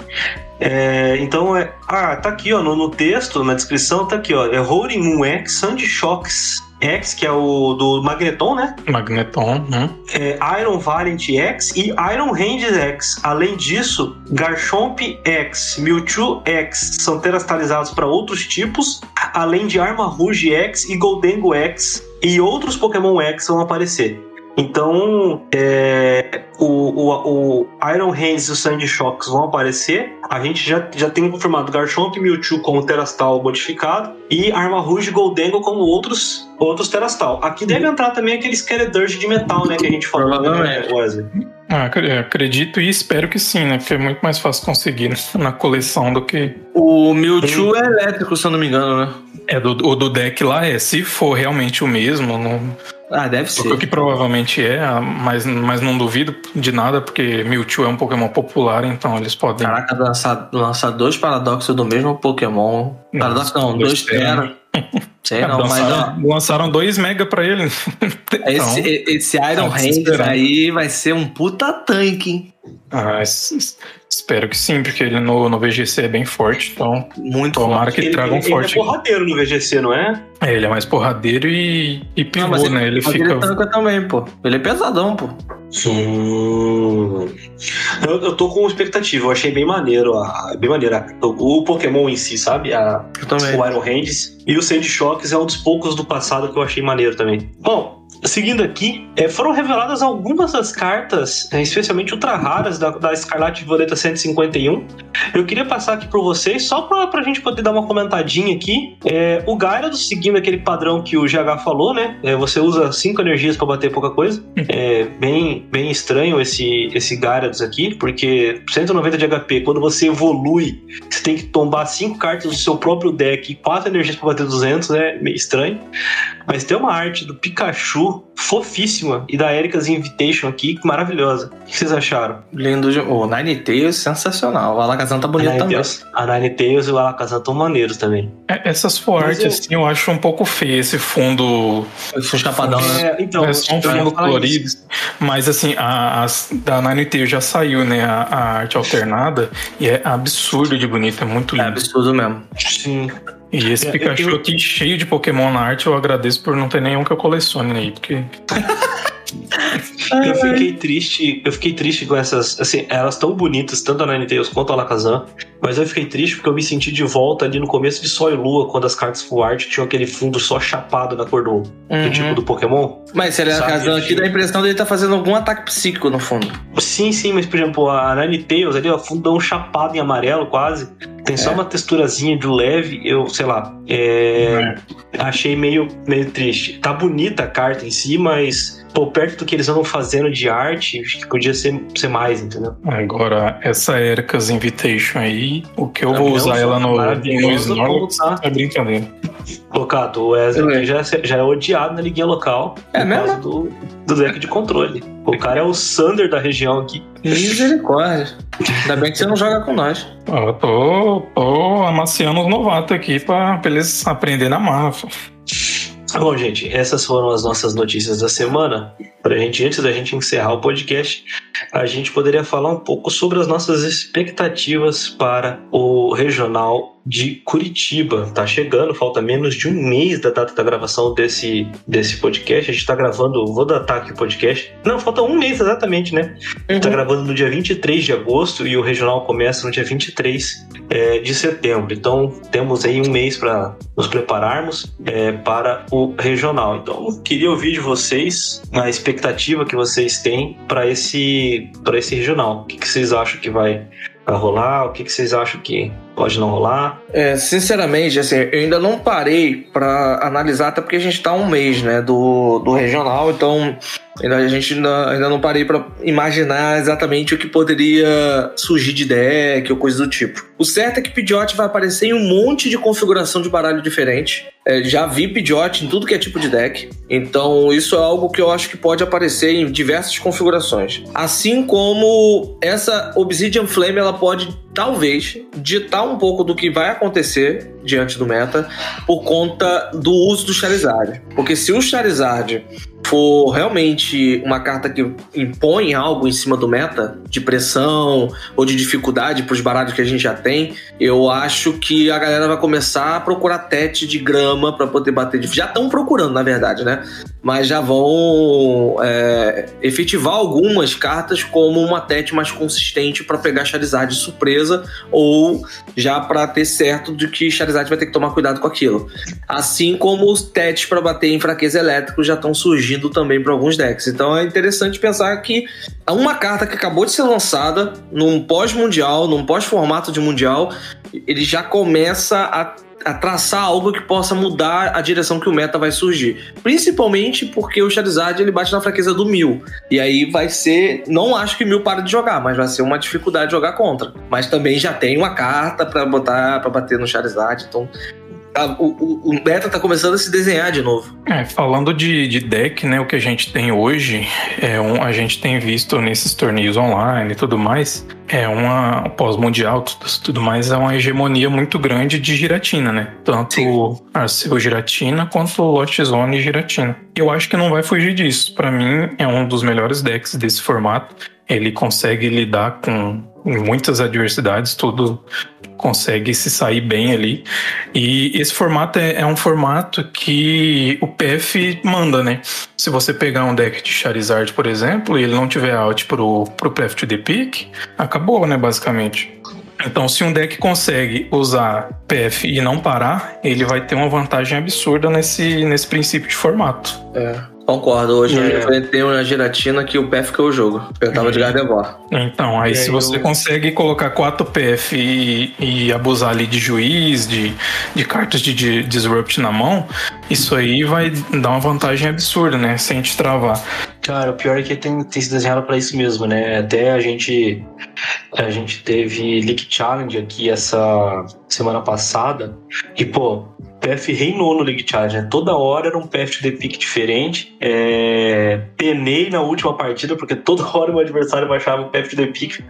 É, então é. Ah, tá aqui, ó, no, no texto, na descrição, tá aqui, ó. É Holy Moon X, Sandy Shocks X, que é o do Magneton, né? Magneton, né? é, Iron Valiant X e Iron Hand X. Além disso, Garchomp X, Mewtwo X são terastalizados para outros tipos, além de Arma Rouge X e Goldengo X e outros Pokémon X vão aparecer. Então, é, o, o, o Iron Hands e o Sandy Shocks vão aparecer. A gente já, já tem confirmado Garchomp e Mewtwo como Terastal modificado e Arma Rouge e Goldengo como outros, outros Terastal. Aqui deve entrar também aquele Skeledirge de metal, né, que a gente falou, né. Wesley? Ah, acre- acredito e espero que sim, né? Porque é muito mais fácil conseguir na coleção do que. O Mewtwo é elétrico, se eu não me engano, né? É, do, o do deck lá é, se for realmente o mesmo, não, Ah, deve o ser. que provavelmente é, mas, mas não duvido de nada, porque Mewtwo é um Pokémon popular, então eles podem. Caraca, lançar, lançar dois paradoxos do mesmo Pokémon. Paradoxo não, dois dois Tera. Sei É, não, mas ó, lançaram, lançaram dois mega pra ele. Então, esse, esse Iron tá Hand desesperado. aí vai ser um puta tanque, hein? ah, es- es- espero que sim, porque ele no, no VGC é bem forte, então Muito tomara forte. que Ele, traga um ele- ele forte. é porradeiro no VGC, não é? É, ele é mais porradeiro e, e pivô, Não, mas né? Ele fica. ele tanca também, pô. Ele é pesadão, pô. Hum. Eu, eu tô com expectativa, eu achei bem maneiro, a, bem maneiro a- o, o Pokémon em si, sabe? A, o Iron Hands. E o Sandy Shocks é um dos poucos do passado que eu achei maneiro também. Bom, seguindo aqui, é, foram reveladas algumas das cartas, é, especialmente ultra raras da, da Escarlate Violeta 151. Eu queria passar aqui para vocês, só para a gente poder dar uma comentadinha aqui. É, o Gyarados, seguindo aquele padrão que o GH falou, né? É, você usa 5 energias para bater pouca coisa. É bem, bem estranho esse, esse Gyarados aqui, porque 190 de HP, quando você evolui, você tem que tombar 5 cartas do seu próprio deck e 4 energias para bater 200, é meio estranho. Mas tem uma arte do Pikachu Edu fofíssima e da Erika's Invitation aqui, maravilhosa. O que vocês acharam? Lindo. de- O Nine Tails, sensacional. O Alakazam tá A bonito Nine, também. Tails, a Nine Tails e o Alakazam estão maneiros também. É, Essas art, eu- assim, eu acho um pouco feio esse fundo. Esse chapadão, né? É, então, é só um fundo colorido. isso. Mas assim, a, as- da Nine Tails já saiu, né? A, a arte alternada. E é absurdo de bonito, é muito É lindo. absurdo mesmo. Sim. E esse É, Pikachu eu- aqui cheio de Pokémon na arte, eu agradeço por não ter nenhum que eu colecione aí, porque ハハハハ。Eu fiquei triste, eu fiquei triste com essas, assim, elas tão bonitas, tanto a Ninetales quanto a Alakazam, mas eu fiquei triste porque eu me senti de volta ali no começo de Sol e Lua, quando as cartas Full Art tinham aquele fundo só chapado na cor do, do Uhum. tipo do Pokémon. Mas se ele é Alakazam aqui, dá a impressão dele tá fazendo algum ataque psíquico no fundo. Sim, sim, mas por exemplo, a Ninetales ali, ó, fundão chapado em amarelo quase, tem só É. uma texturazinha de leve, eu, sei lá, é, achei meio, meio triste. Tá bonita a carta em si, mas, pô, perto do que eles andam fazendo de arte, acho que podia ser, ser mais, entendeu? agora essa Erika's Invitation aí, o que eu Não, vou usar ela no, no Snorlax tá. é brincadeira. Colocado, o Wesley aqui já, já é odiado na liguinha local É por mesmo? causa do, do deck de controle. O cara é o Sander da região aqui. Misericórdia. Ainda bem que você não joga com nós. Ó, Eu tô, tô amaciando os novatos aqui pra, pra eles aprenderem na marra. Bom, gente, essas foram as nossas notícias da semana. Pra gente, antes da gente encerrar o podcast, a gente poderia falar um pouco sobre as nossas expectativas para o regional de Curitiba. Tá chegando, falta menos de um mês da data da gravação desse, desse podcast. A gente tá gravando, vou datar aqui o podcast. Não, falta um mês exatamente, né? A gente tá gravando no dia 23 de agosto e o regional começa no dia 23 é, de setembro. Então temos aí um mês para nos prepararmos é, para o regional. Então queria ouvir de vocês a expectativa que vocês têm para esse para esse regional. O que, que vocês acham que vai, vai rolar? O que, que vocês acham que pode não rolar? É, sinceramente, assim, eu ainda não parei pra analisar, até porque a gente tá um mês, né, do, do regional, então ainda, a gente ainda, ainda não parei pra imaginar exatamente o que poderia surgir de deck ou coisa do tipo. O certo é que Pidgeot vai aparecer em um monte de configuração de baralho diferente. É, já vi Pidgeot em tudo que é tipo de deck, então isso é algo que eu acho que pode aparecer em diversas configurações. Assim como essa Obsidian Flame, ela pode talvez ditar um pouco do que vai acontecer diante do meta por conta do uso do Charizard. Porque se o Charizard for realmente uma carta que impõe algo em cima do meta, de pressão ou de dificuldade para os baralhos que a gente já tem, eu acho que a galera vai começar a procurar tete de grama para poder bater. Já estão procurando, na verdade, né? Mas já vão é, efetivar algumas cartas como uma tete mais consistente para pegar Charizard de surpresa ou já para ter certo de que Charizard vai ter que tomar cuidado com aquilo. Assim como os tetes para bater em fraqueza elétrico já estão surgindo também para alguns decks. Então é interessante pensar que uma carta que acabou de ser lançada num pós-mundial, num pós-formato de mundial, ele já começa a a traçar algo que possa mudar a direção que o meta vai surgir. Principalmente porque o Charizard ele bate na fraqueza do Mil. E aí vai ser. Não acho que Mil para de jogar, mas vai ser uma dificuldade de jogar contra. Mas também já tem uma carta para botar para bater no Charizard. Então. A- o, o- meta tá começando a se desenhar de novo. É, falando de, de deck, né, o que a gente tem hoje, é um, a gente tem visto nesses torneios online e tudo mais, é uma pós-mundial, tudo, tudo mais, é uma hegemonia muito grande de giratina, né? Tanto Sim. Arceu giratina quanto Lost Zone giratina. Eu acho que não vai fugir disso. Pra mim, é um dos melhores decks desse formato. Ele consegue lidar com muitas adversidades, tudo consegue se sair bem ali. E esse formato é, é um formato que o PF manda, né? Se você pegar um deck de Charizard, por exemplo, e ele não tiver out pro, pro PF to the pick, acabou, né, basicamente. Então, se um deck consegue usar PF e não parar, ele vai ter uma vantagem absurda nesse, nesse princípio de formato. É. Concordo. Hoje É. eu enfrentei uma giratina que o pé ficou o jogo. Eu tava de Gardevoir. Então, aí E se aí você eu- consegue colocar 4 PF e, e abusar ali de juiz, de, de cartas de, de disrupt na mão, isso aí vai dar uma vantagem absurda, né? Sem te travar. Cara, o pior é que tem, tem se desenhado pra isso mesmo, né? Até a gente a gente teve League Challenge aqui essa semana passada e, pô, PF reinou no League Challenge, né? Toda hora era um PF de pick diferente. É... Penei na última partida porque toda [LAUGHS] hora o adversário baixava o PF de pick.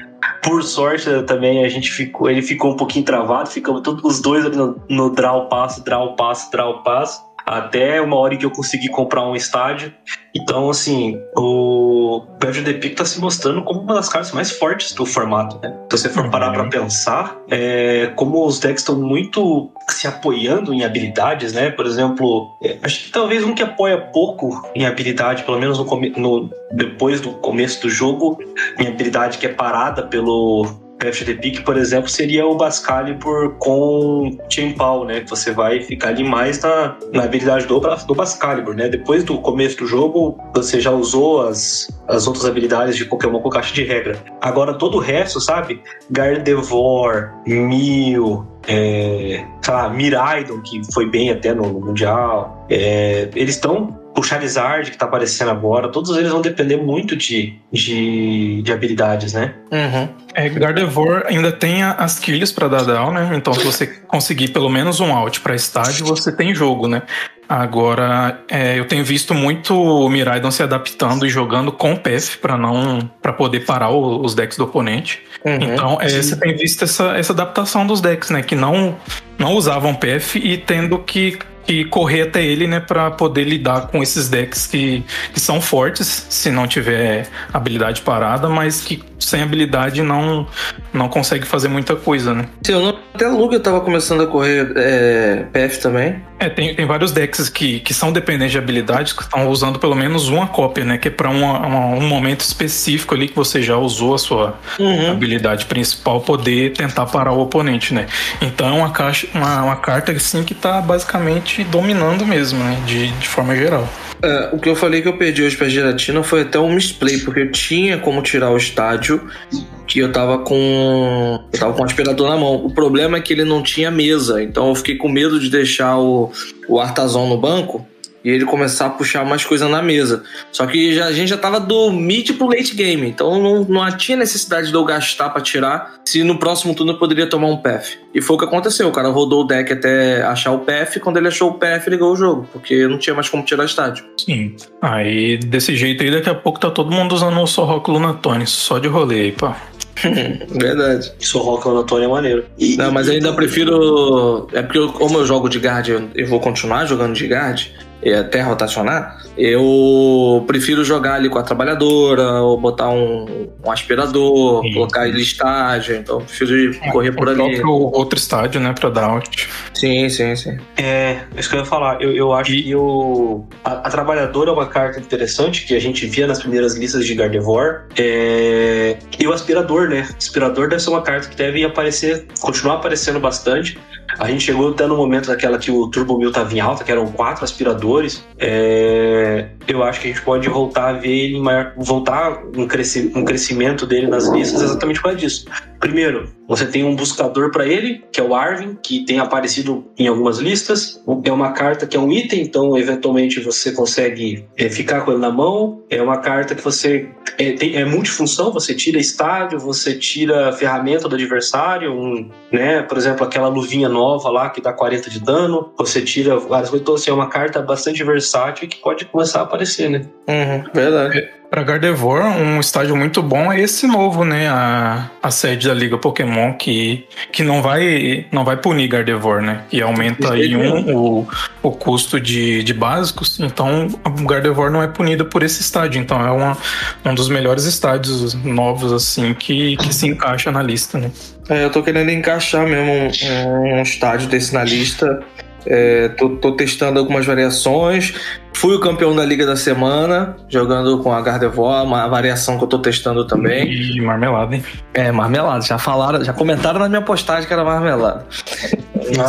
Por sorte também a gente ficou, ele ficou um pouquinho travado, ficamos todos os dois ali no, no draw passo, draw passo, draw passo. Até uma hora em que eu consegui comprar um estádio. Então, assim, o Badger The Pick tá se mostrando como uma das cartas mais fortes do formato, né? Se você for parar pra pensar, é, como os decks estão muito se apoiando em habilidades, né? Por exemplo, é, acho que talvez um que apoia pouco em habilidade, pelo menos no, no- depois do começo do jogo, em habilidade que é parada pelo The Peak, por exemplo, seria o Bascalibur com Chainpaw, né? Que você vai ficar ali mais na, na habilidade do, do Bascalibur, né? Depois do começo do jogo, você já usou as, as outras habilidades de Pokémon com caixa de regra. Agora, todo o resto, sabe? Gardevoir, Mew, é, sei lá, Miraidon, que foi bem até no, no Mundial. É, eles estão. O Charizard que tá aparecendo agora, todos eles vão depender muito de, de, de habilidades, né? Uhum. É, Gardevoir ainda tem as kills pra dar down, né? Então, se você conseguir pelo menos um out pra estádio, você tem jogo, né? Agora, é, eu tenho visto muito o Miraidon se adaptando e jogando com PF pra não para poder parar o- os decks do oponente. Uhum. Então, é, você tem visto essa, essa adaptação dos decks, né? Que não, não usavam PF e tendo que, que correr até ele, né? Pra poder lidar com esses decks que, que são fortes, se não tiver habilidade parada, mas que sem habilidade não, não consegue fazer muita coisa, né? Se eu não, até Lugia tava começando a correr é, PF também. É, tem, tem vários decks que, que são dependentes de habilidades que estão usando pelo menos uma cópia, né? Que é pra uma- uma- um momento específico ali que você já usou a sua Uhum. habilidade principal poder tentar parar o oponente, né? Então é uma, caixa, uma, uma carta assim que tá basicamente dominando mesmo, né? De, de forma geral. É, o que eu falei que eu perdi hoje pra giratina foi até um misplay, porque eu tinha como tirar o estádio que eu tava com. Eu tava com o aspirador na mão. O problema é que ele não tinha mesa, então eu fiquei com medo de deixar o, o Artazon no banco e ele começar a puxar mais coisa na mesa. Só que já, a gente já tava do mid pro late game, então não, não tinha necessidade de eu gastar pra tirar se no próximo turno eu poderia tomar um PF. E foi o que aconteceu, o cara rodou o deck até achar o PF, quando ele achou o PF ligou o jogo, porque não tinha mais como tirar estádio. Sim. Aí desse jeito aí, daqui a pouco tá todo mundo usando o Sorroco Lunatone, só de rolê aí, pá. [LAUGHS] Verdade. No Antônio é maneiro. E- Não, mas eu ainda prefiro. É porque, eu- como eu jogo de guard, eu- eu vou continuar jogando de guard, até rotacionar, eu prefiro jogar ali com a trabalhadora, ou botar um, um aspirador, Sim. colocar ele estágio, então eu prefiro ir correr por o ali. próprio outro estádio, né, pra dar out. Sim, sim, sim. É, isso que eu ia falar. Eu, eu acho que o, a, a Trabalhadora é uma carta interessante que a gente via nas primeiras listas de Gardevoir. É, e o Aspirador, né? Aspirador deve ser uma carta que deve aparecer, continuar aparecendo bastante. A gente chegou até no momento daquela que o Turbo Mil tava em alta, que eram quatro aspiradores. É, eu acho que a gente pode voltar a ver ele maior. voltar um, cresci, um crescimento dele nas listas exatamente por causa disso. Primeiro, você tem um buscador para ele, que é o Arvin, que tem aparecido em algumas listas. É uma carta que é um item, então eventualmente você consegue é, ficar com ele na mão. É uma carta que você é, tem- é multifunção, você tira estádio, você tira ferramenta do adversário, um, né? Por exemplo, aquela luvinha nova lá que dá 40 de dano, você tira várias coisas. Então, assim, é uma carta bastante versátil que pode começar a aparecer, né? Uhum, verdade. Pra Gardevoir, um estádio muito bom é esse novo, né? A, a sede da Liga Pokémon, que, que não, vai, não vai punir Gardevoir, né? E aumenta aí um, o, o custo de, de básicos. Então, o Gardevoir não é punido por esse estádio. Então, é uma, um dos melhores estádios novos, assim, que, que se encaixa na lista, né? É, eu tô querendo encaixar mesmo um, um estádio desse na lista. É, tô, tô testando algumas variações. Fui o campeão da Liga da Semana, jogando com a Gardevoir, uma variação que eu tô testando também. E marmelada, hein? É, marmelada. Já falaram, já comentaram na minha postagem que era marmelada.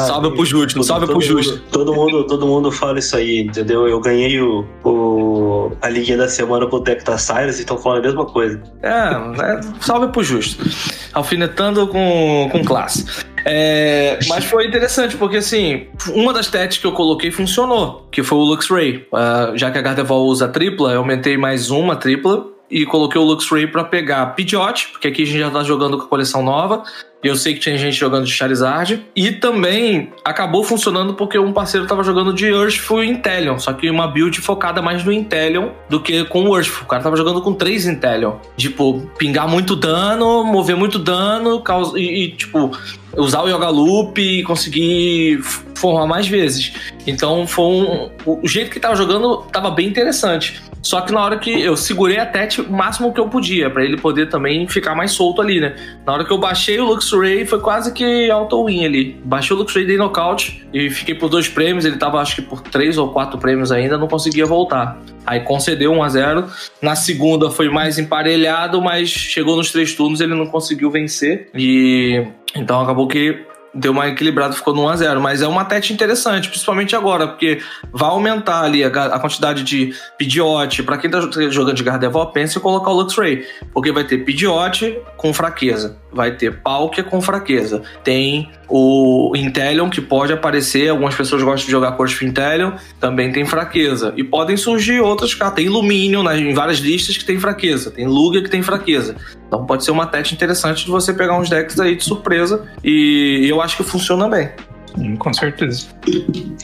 Salve pro Justo, salve todo pro mundo- Justo. Todo mundo, todo mundo fala isso aí, entendeu? Eu ganhei o, o a liguinha da semana com o Tecta Cyrus e estão falando a mesma coisa. É, é salve pro justo. Alfinetando com, com classe. É, mas foi interessante, porque assim, uma das tetes que eu coloquei funcionou, que foi o Luxray. Uh, já que a Gardevoir usa tripla, eu aumentei mais uma tripla e coloquei o Luxray para pegar Pidgeot, porque aqui a gente já tá jogando com a coleção nova. E eu sei que tinha gente jogando de Charizard. E também acabou funcionando porque um parceiro tava jogando de Urshifu e Inteleon. Só que uma build focada mais no Inteleon do que com o Urshifu. O cara tava jogando com três Inteleon. Tipo, pingar muito dano, mover muito dano causa, e, e, tipo, usar o Yoga Loop e conseguir formar mais vezes. Então foi um, o jeito que tava jogando tava bem interessante. Só que na hora que eu segurei a Tete o máximo que eu podia, para ele poder também ficar mais solto ali, né? Na hora que eu baixei o Luxray, foi quase que auto-win ali. Baixei o Luxray, dei nocaute e fiquei por dois prêmios. Ele tava acho que por três ou quatro prêmios ainda, não conseguia voltar. Aí concedeu 1 a 0 Na segunda foi mais emparelhado, mas chegou nos três turnos ele não conseguiu vencer. E então acabou que deu uma equilibrada, ficou no 1x0. Mas é uma tete interessante, principalmente agora, porque vai aumentar ali a, a quantidade de Pidgeot. Para quem tá jogando de Gardevoir, pense em colocar o Luxray. Porque vai ter Pidgeot com fraqueza, vai ter Palkia com fraqueza, tem o Inteleon, que pode aparecer, algumas pessoas gostam de jogar Corte Inteleon, também tem fraqueza. E podem surgir outras cartas. Tem Luminion né, em várias listas que tem fraqueza, tem Lugia que tem fraqueza. Então pode ser uma tete interessante de você pegar uns decks aí de surpresa. E eu acho que funciona bem. Sim, com certeza.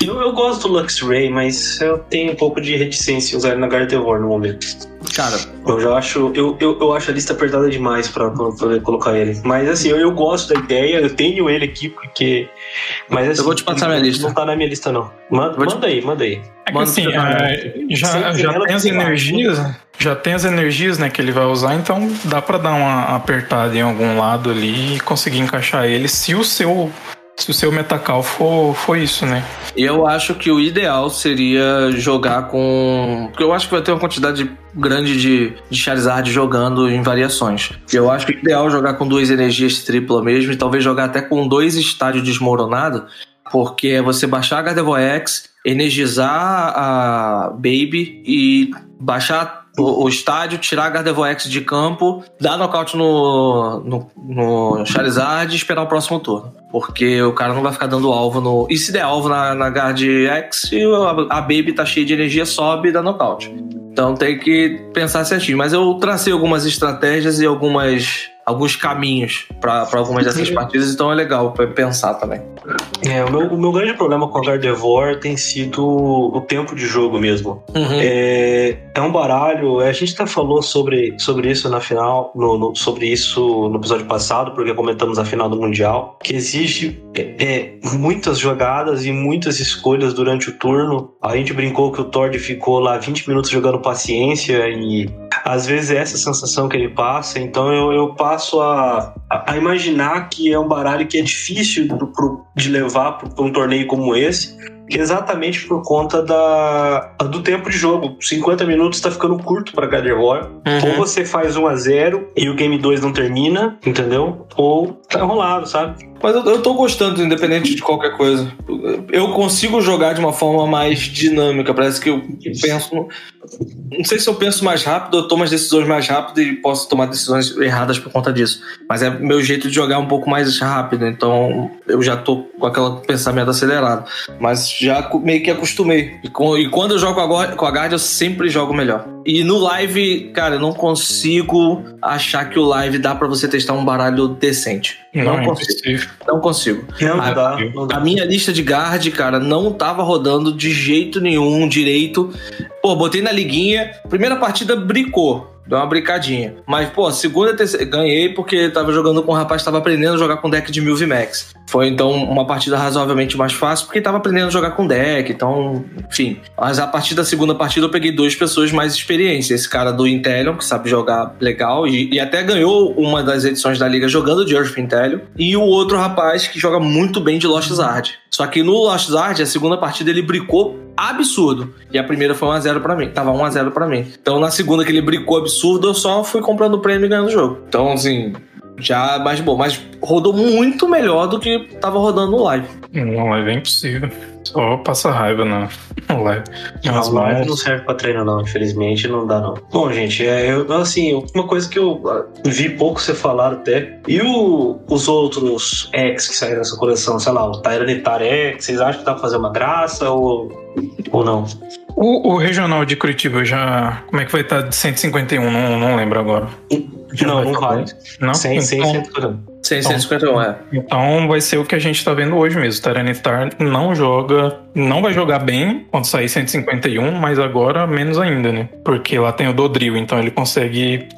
Eu, eu gosto do Luxray, mas eu tenho um pouco de reticência em usar ele na Gardevoir no momento. Cara, eu já acho. Eu, eu, eu acho a lista apertada demais pra, pra poder colocar ele. Mas assim, eu, eu gosto da ideia, eu tenho ele aqui porque. Mas assim, eu vou te passar minha lista. Não tá na minha lista, não. Manda, manda te... aí, manda aí. É que assim, é, já, já tem as energias. Já tem as energias né, que ele vai usar, então dá para dar uma apertada em algum lado ali e conseguir encaixar ele se o seu se o seu metacal for, for isso, né? Eu acho que o ideal seria jogar com. Porque eu acho que vai ter uma quantidade grande de, de Charizard jogando em variações. Eu acho que o ideal é jogar com duas energias tripla mesmo, e talvez jogar até com dois estádios desmoronados, porque é você baixar a Gardevoir X, energizar a Baby e baixar o, o, estádio, tirar a Gardevoir X de campo, dar nocaute no, no, no Charizard e esperar o próximo turno. Porque o cara não vai ficar dando alvo no. E se der alvo na, na Guard X, a, a Baby tá cheia de energia, sobe e dá nocaute. Então tem que pensar certinho. Mas eu tracei algumas estratégias e algumas alguns caminhos para algumas dessas partidas, então é legal para pensar também. É, o meu, o meu grande problema com a Gardevoir tem sido o tempo de jogo mesmo. Uhum. É, é um baralho, a gente até falou sobre, sobre isso na final, no, no, sobre isso no episódio passado, porque comentamos a final do Mundial, que exige é, é, muitas jogadas e muitas escolhas durante o turno. A gente brincou que o Tord ficou lá 20 minutos jogando paciência e às vezes é essa sensação que ele passa, então eu, eu passo a, a, imaginar que é um baralho que é difícil do, pro, de levar para um torneio como esse, exatamente por conta da, do tempo de jogo. 50 minutos está ficando curto para Gardevoir. Uhum. Ou você faz 1 a 0 e o game 2 não termina, entendeu? Ou tá enrolado, sabe? Mas eu, eu tô gostando, independente de qualquer coisa. Eu consigo jogar de uma forma mais dinâmica. Parece que eu penso. No... Não sei se eu penso mais rápido, eu tomo as decisões mais rápido e posso tomar decisões erradas por conta disso. Mas é meu jeito de jogar um pouco mais rápido, então eu já tô com aquele pensamento acelerado. Mas já meio que acostumei. E, com, e quando eu jogo com a Guard, eu sempre jogo melhor. E no live, cara, eu não consigo achar que o live dá para você testar um baralho decente. Não, não é consigo. Não consigo. Não, a, dá, não dá. a minha lista de guard, cara, não tava rodando de jeito nenhum direito. Pô, botei na liguinha. Primeira partida bricou. Deu uma brincadinha. Mas, pô, segunda terceira. Ganhei porque tava jogando com um rapaz que tava aprendendo a jogar com deck de mil VMAX. Foi então uma partida razoavelmente mais fácil porque tava aprendendo a jogar com deck. Então, enfim. Mas a partir da segunda partida eu peguei duas pessoas mais experientes. Esse cara do Intelion, que sabe jogar legal e, e até ganhou uma das edições da liga jogando de Earth Intelion. E o outro rapaz que joga muito bem de Lost Zard. Só que no Lost Zard, a segunda partida ele bricou absurdo. E a primeira foi 1x0 para mim. Tava 1x0 para mim. Então na segunda que ele bricou absurdo, eu só fui comprando o prêmio e ganhando o jogo. Então, assim, já mais bom. Mas rodou muito melhor do que tava rodando no live. Não, é bem possível. Só passa raiva na, no live. As lives não serve pra treino, não, infelizmente, não dá, não. Bom, gente, é, eu, assim, uma coisa que eu ah, vi pouco você falar até. E o, os outros X que saíram dessa coleção, sei lá, o Tyranitar X, vocês acham que dá pra fazer uma graça ou, ou não? O, o regional de Curitiba já. Como é que vai estar de 151? Não, não lembro agora. Já não, não vai. Não? 100, 100, então, 151. 651, é. então vai ser o que a gente tá vendo hoje mesmo. Tyranitar não joga. Não vai jogar bem quando sair 151, mas agora menos ainda, né? Porque lá tem o Dodril, então ele consegue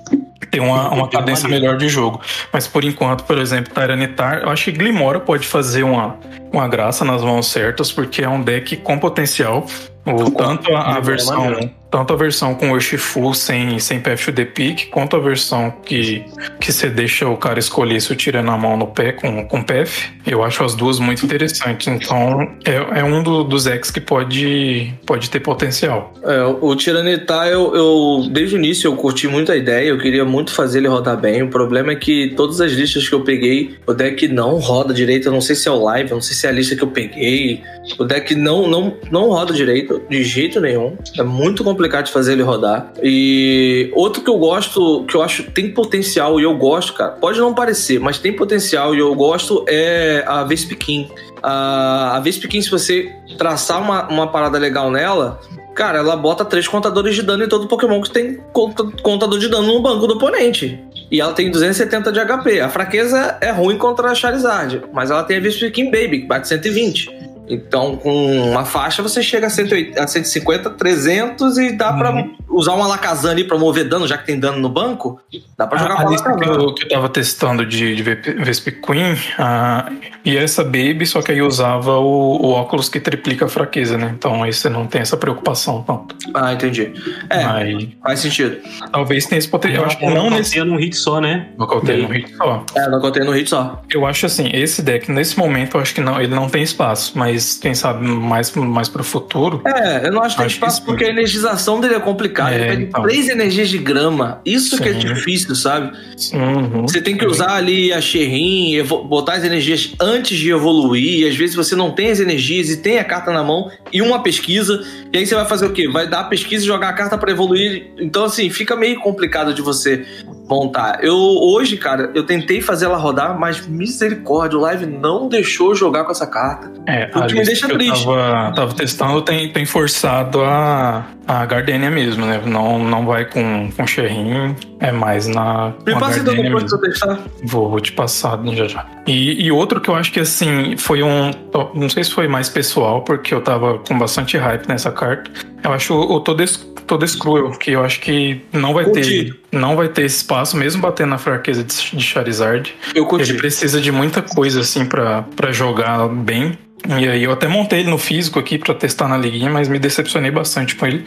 ter uma, uma cadência melhor de jogo. Mas por enquanto, por exemplo, Tyranitar, eu acho que Glimora pode fazer uma, uma graça nas mãos certas, porque é um deck com potencial. O, tanto a, a versão tanto a versão com Urshifu sem, sem PFD Pick, quanto a versão que, que você deixa o cara escolher se o tira na mão no pé com, com PF. Eu acho as duas muito interessantes. Então, é, é um do, dos decks que pode, pode ter potencial. É, o Tiranitar, eu, eu, desde o início eu curti muito a ideia, eu queria muito fazer ele rodar bem. O problema é que todas as listas que eu peguei, o deck não roda direito. Eu não sei se é o live, eu não sei se é a lista que eu peguei. O deck não, não, não roda direito, de jeito nenhum. É muito complicado complicado de fazer ele rodar. E outro que eu gosto, que eu acho tem potencial e eu gosto, cara, pode não parecer, mas tem potencial e eu gosto é a Vespikin. A, a Vespikin, se você traçar uma, uma parada legal nela, cara, ela bota três contadores de dano em todo Pokémon que tem contador de dano no banco do oponente. E ela tem 270 de HP. A fraqueza é ruim contra a Charizard, mas ela tem a Vespikin Baby, que bate 120. Então, com uma faixa, você chega a, 180, a 150, 300 e dá uhum. pra usar uma Alakazam ali pra mover dano, já que tem dano no banco. Dá pra jogar a, a lista que eu, que eu tava testando de, de Vesp Queen, uh, e essa Baby, só que aí usava o, o, óculos que triplica a fraqueza, né? Então aí você não tem essa preocupação tanto. Ah, entendi. É, aí, faz sentido. Talvez tenha esse potencial. Eu acho que não nesse... num hit só, né? Nocautei num hit só. É, nocautei num hit só. Eu acho assim, esse deck, nesse momento, eu acho que não, ele não tem espaço, mas quem sabe mais, mais pro futuro. É, eu não acho que tem espaço porque a energização dele é complicada. É, ele pede então. três energias de grama. Isso Sim. que é difícil, sabe? Uhum. Você tem que usar ali a Sherrin, botar as energias antes de evoluir. E às vezes você não tem as energias e tem a carta na mão e uma pesquisa. E aí você vai fazer o quê? Vai dar a pesquisa e jogar a carta para evoluir. Então, assim, fica meio complicado de você montar. Eu hoje, cara, eu tentei fazer ela rodar, mas misericórdia, o live não deixou jogar com essa carta. É, o que me deixa que triste. Eu tava, tava testando tem, tem forçado a, a Gardenia mesmo, né? Não, não vai com, com Sherrin, é mais na. Me passa então depois de eu testar. Vou, vou te passar já já. E, e outro que eu acho que assim, foi um. Não sei se foi mais pessoal, porque eu tava com bastante hype nessa carta. Eu acho o Todes, Todescruel, que eu acho que não vai Curti. ter não vai ter espaço, mesmo batendo na fraqueza de Charizard. Eu curti. Ele precisa de muita coisa assim para jogar bem. E aí eu até montei ele no físico aqui para testar na liguinha, mas me decepcionei bastante com ele.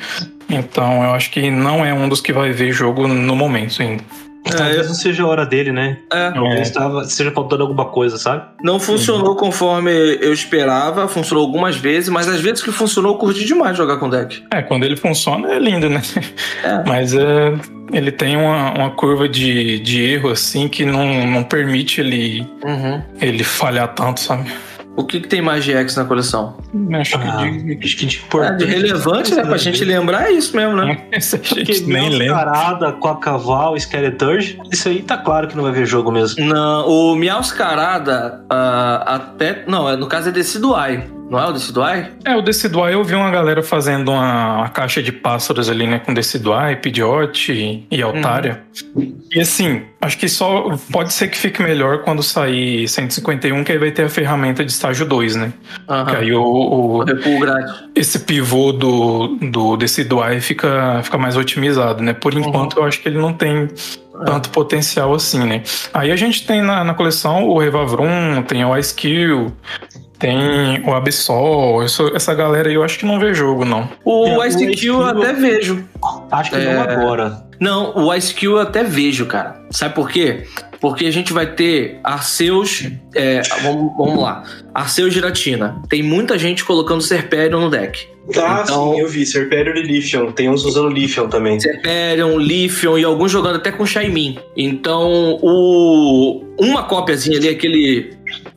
Então eu acho que não é um dos que vai ver jogo no momento ainda. É, Talvez não seja a hora dele, né? É. Talvez estava, esteja faltando alguma coisa, sabe? Não funcionou conforme eu esperava, funcionou algumas vezes, mas às vezes que funcionou, eu curti demais jogar com deck. É, quando ele funciona é lindo, né? É. [LAUGHS] Mas é, ele tem uma, uma curva de, de erro, assim, que não, não permite ele, uhum. ele falhar tanto, sabe? O que, que tem mais de X na coleção? Acho que, ah, de, acho que de importante. Ah, de relevante, né? Pra gente lembrar é isso mesmo, né? [LAUGHS] Essa gente nem lembra. com a Caval, Skeleturge, isso aí tá claro que não vai ver jogo mesmo. Não, o Miauscarada uh, até. Não, é, no caso é Decidueye. Não é o Decidueye? É, o Decidueye eu vi uma galera fazendo uma, uma caixa de pássaros ali, né? Com Decidueye, Pidgeot e, e Altaria. Hum. E assim, acho que só pode ser que fique melhor quando sair 151, que aí vai ter a ferramenta de estágio 2, né? Uhum. Que aí o, o esse pivô do, do Decidueye fica, fica mais otimizado, né? Por enquanto uhum. eu acho que ele não tem tanto é. potencial assim, né? Aí a gente tem na, na coleção o Revavrum, tem o Ice Kill, tem o Absol, essa galera aí eu acho que não vê jogo, não. O é, Ice Kill eu até vejo. Acho que é... não agora. Não, o Ice Kill eu até vejo, cara. Sabe por quê? Porque a gente vai ter Arceus. É, vamos, vamos lá. Arceus Giratina. Tem muita gente colocando Serperion no deck. Ah, então, sim, eu vi. Serperion e Lithium. Tem uns usando Lithium também. Serperion, Lithium e alguns jogando até com Shaimin. Então, o uma cópiazinha ali, aquele.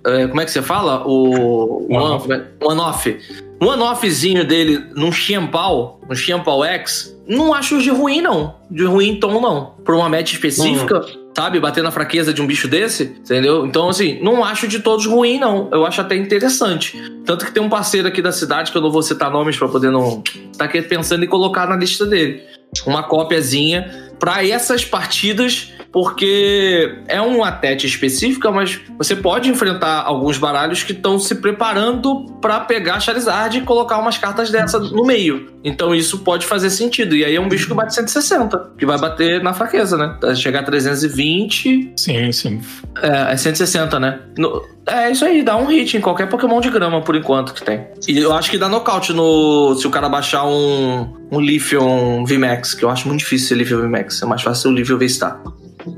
É, como é que você fala? O One-Off. um on-offzinho dele num Xianpao, no Xianpao X, não acho de ruim, não. De ruim tom, não. Por uma match específica, sabe? Bater na fraqueza de um bicho desse, entendeu? Então, assim, não acho de todos ruim, não. Eu acho até interessante. Tanto que tem um parceiro aqui da cidade, que eu não vou citar nomes pra poder não. Tá aqui pensando em colocar na lista dele. Uma cópiazinha para essas partidas porque é uma tete específica, mas você pode enfrentar alguns baralhos que estão se preparando para pegar Charizard e colocar umas cartas dessa no meio. Então isso pode fazer sentido. E aí é um bicho que bate 160, que vai bater na fraqueza, né? Chegar a 320. Sim, sim. É, é 160, né? No, é isso aí, dá um hit em qualquer Pokémon de grama, por enquanto, que tem. E eu acho que dá nocaute no. Se o cara baixar um, um VMAX, que eu acho muito difícil ser Lithium VMAX. É mais fácil o Lithium V-Star.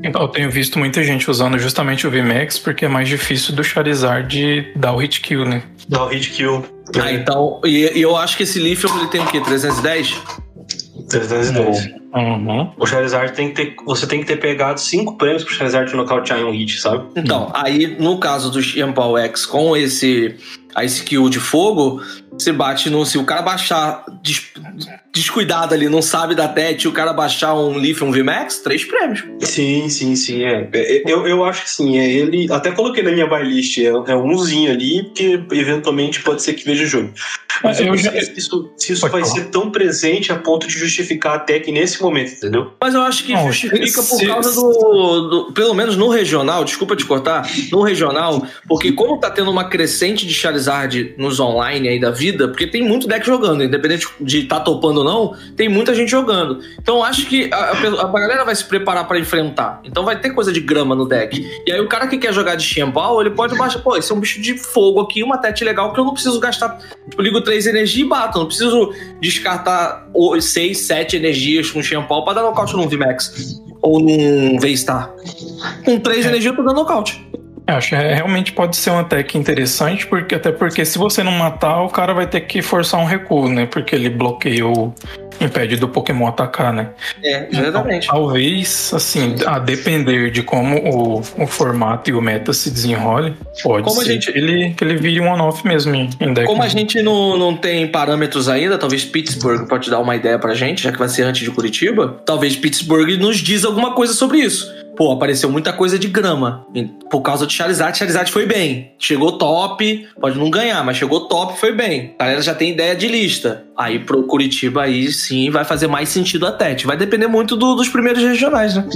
Então, eu tenho visto muita gente usando justamente o VMAX porque é mais difícil do Charizard dar o hit kill, né? Dar o hit kill. Ah, então. E, e eu acho que esse Lithium ele tem o quê? 310? 310. Uhum. O Charizard tem que ter. Você tem que ter pegado 5 prêmios pro Charizard nocautear em um hit, sabe? Então, aí no caso do Xianpao X com esse a skill de fogo, você bate no. Se o cara baixar des, descuidado ali, não sabe da TET, o cara baixar um Leaf, um VMAX, três prêmios. Sim, sim, sim. É. Eu, eu acho que sim. É, ele. Até coloquei na minha buy é, é umzinho ali, que eventualmente pode ser que veja o jogo. Mas eu, eu já... se isso, se isso vai falar. ser tão presente a ponto de justificar a TEC nesse momento, entendeu? Mas eu acho que não, justifica por se, causa do, do, Pelo menos no regional, desculpa te cortar, no regional, porque como tá tendo uma crescente de Charizard nos online aí da vida, porque tem muito deck jogando, independente de estar tá topando ou não, tem muita gente jogando. Então eu acho que a, a, galera vai se preparar para enfrentar. Então vai ter coisa de grama no deck. E aí o cara que quer jogar de Xianbao, ele pode baixar, pô, esse é um bicho de fogo aqui, uma TET legal que eu não preciso gastar. Tipo, ligo três energias e bato. Não preciso descartar seis, sete energias com Xianpao pra dar nocaute num VMAX. Ou num V-Star. Com três é. energias eu tô dando nocaute. Eu acho que realmente pode ser uma tech interessante, porque até porque se você não matar, o cara vai ter que forçar um recuo, né? Porque ele bloqueia o, impede do Pokémon atacar, né? É, exatamente. Então, talvez, assim, a depender de como o, o formato e o meta se desenrole, pode como ser gente... que, ele, que ele vire um on-off mesmo em, em deck. Como a gente não, não tem parâmetros ainda, talvez Pittsburgh pode dar uma ideia pra gente, já que vai ser antes de Curitiba, talvez Pittsburgh nos diz alguma coisa sobre isso pô, apareceu muita coisa de grama. Por causa de Charizard, Charizard foi bem. Chegou top, pode não ganhar, mas chegou top foi bem. A galera já tem ideia de lista. Aí pro Curitiba aí sim vai fazer mais sentido a TET. Vai depender muito do, dos primeiros regionais, né?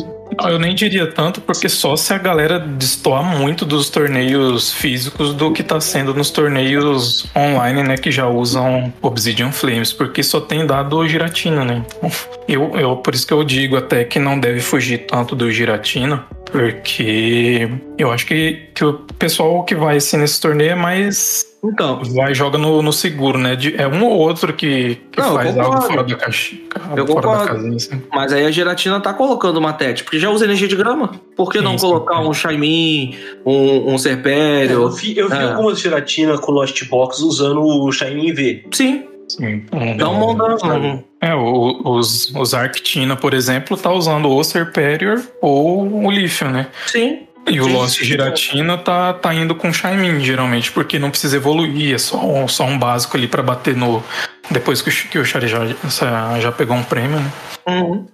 Eu nem diria tanto, porque só se a galera destoar muito dos torneios físicos do que tá sendo nos torneios online, né? Que já usam Obsidian Flames, porque só tem dado Giratina, né? [LAUGHS] Eu, eu, por isso que eu digo até que não deve fugir tanto do Giratina, porque eu acho que, que o pessoal que vai assim, nesse torneio é mais então. Vai joga no, no seguro, né? De, é um ou outro que, que não, faz algo fora da caixa. Eu fora concordo. Da casinha, assim. Mas aí a gelatina tá colocando uma TET, porque já usa energia de grama. Por que sim, não sim, colocar sim. um Shaimin, um, um Serpério? É, eu vi, eu vi é. algumas gelatinas com Lost Box usando o Shaimin V. Sim. Sim. Dá um mundo. É, o, os, os Arctina, por exemplo, tá usando ou Serperior ou o Lithium, né? Sim. E o Lost Giratina tá, tá indo com Shaimin, geralmente, porque não precisa evoluir, é só um, só um básico ali para bater no. Depois que o, que o Charizard já, já pegou um prêmio, né? Uhum.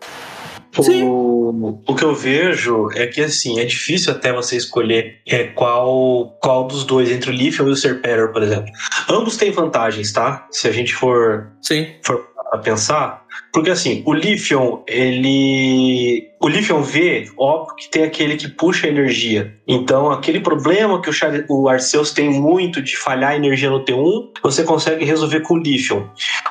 O, o que eu vejo é que assim, é difícil até você escolher é, qual, qual dos dois, entre o Lithium e o Serperior, por exemplo. Ambos têm vantagens, tá? Se a gente for, Sim. for a pensar, porque assim, o Lithium, ele. O Lithium V, óbvio que tem aquele que puxa energia. Então, aquele problema que o, Char... o Arceus tem muito de falhar energia no T1, você consegue resolver com o Lithium.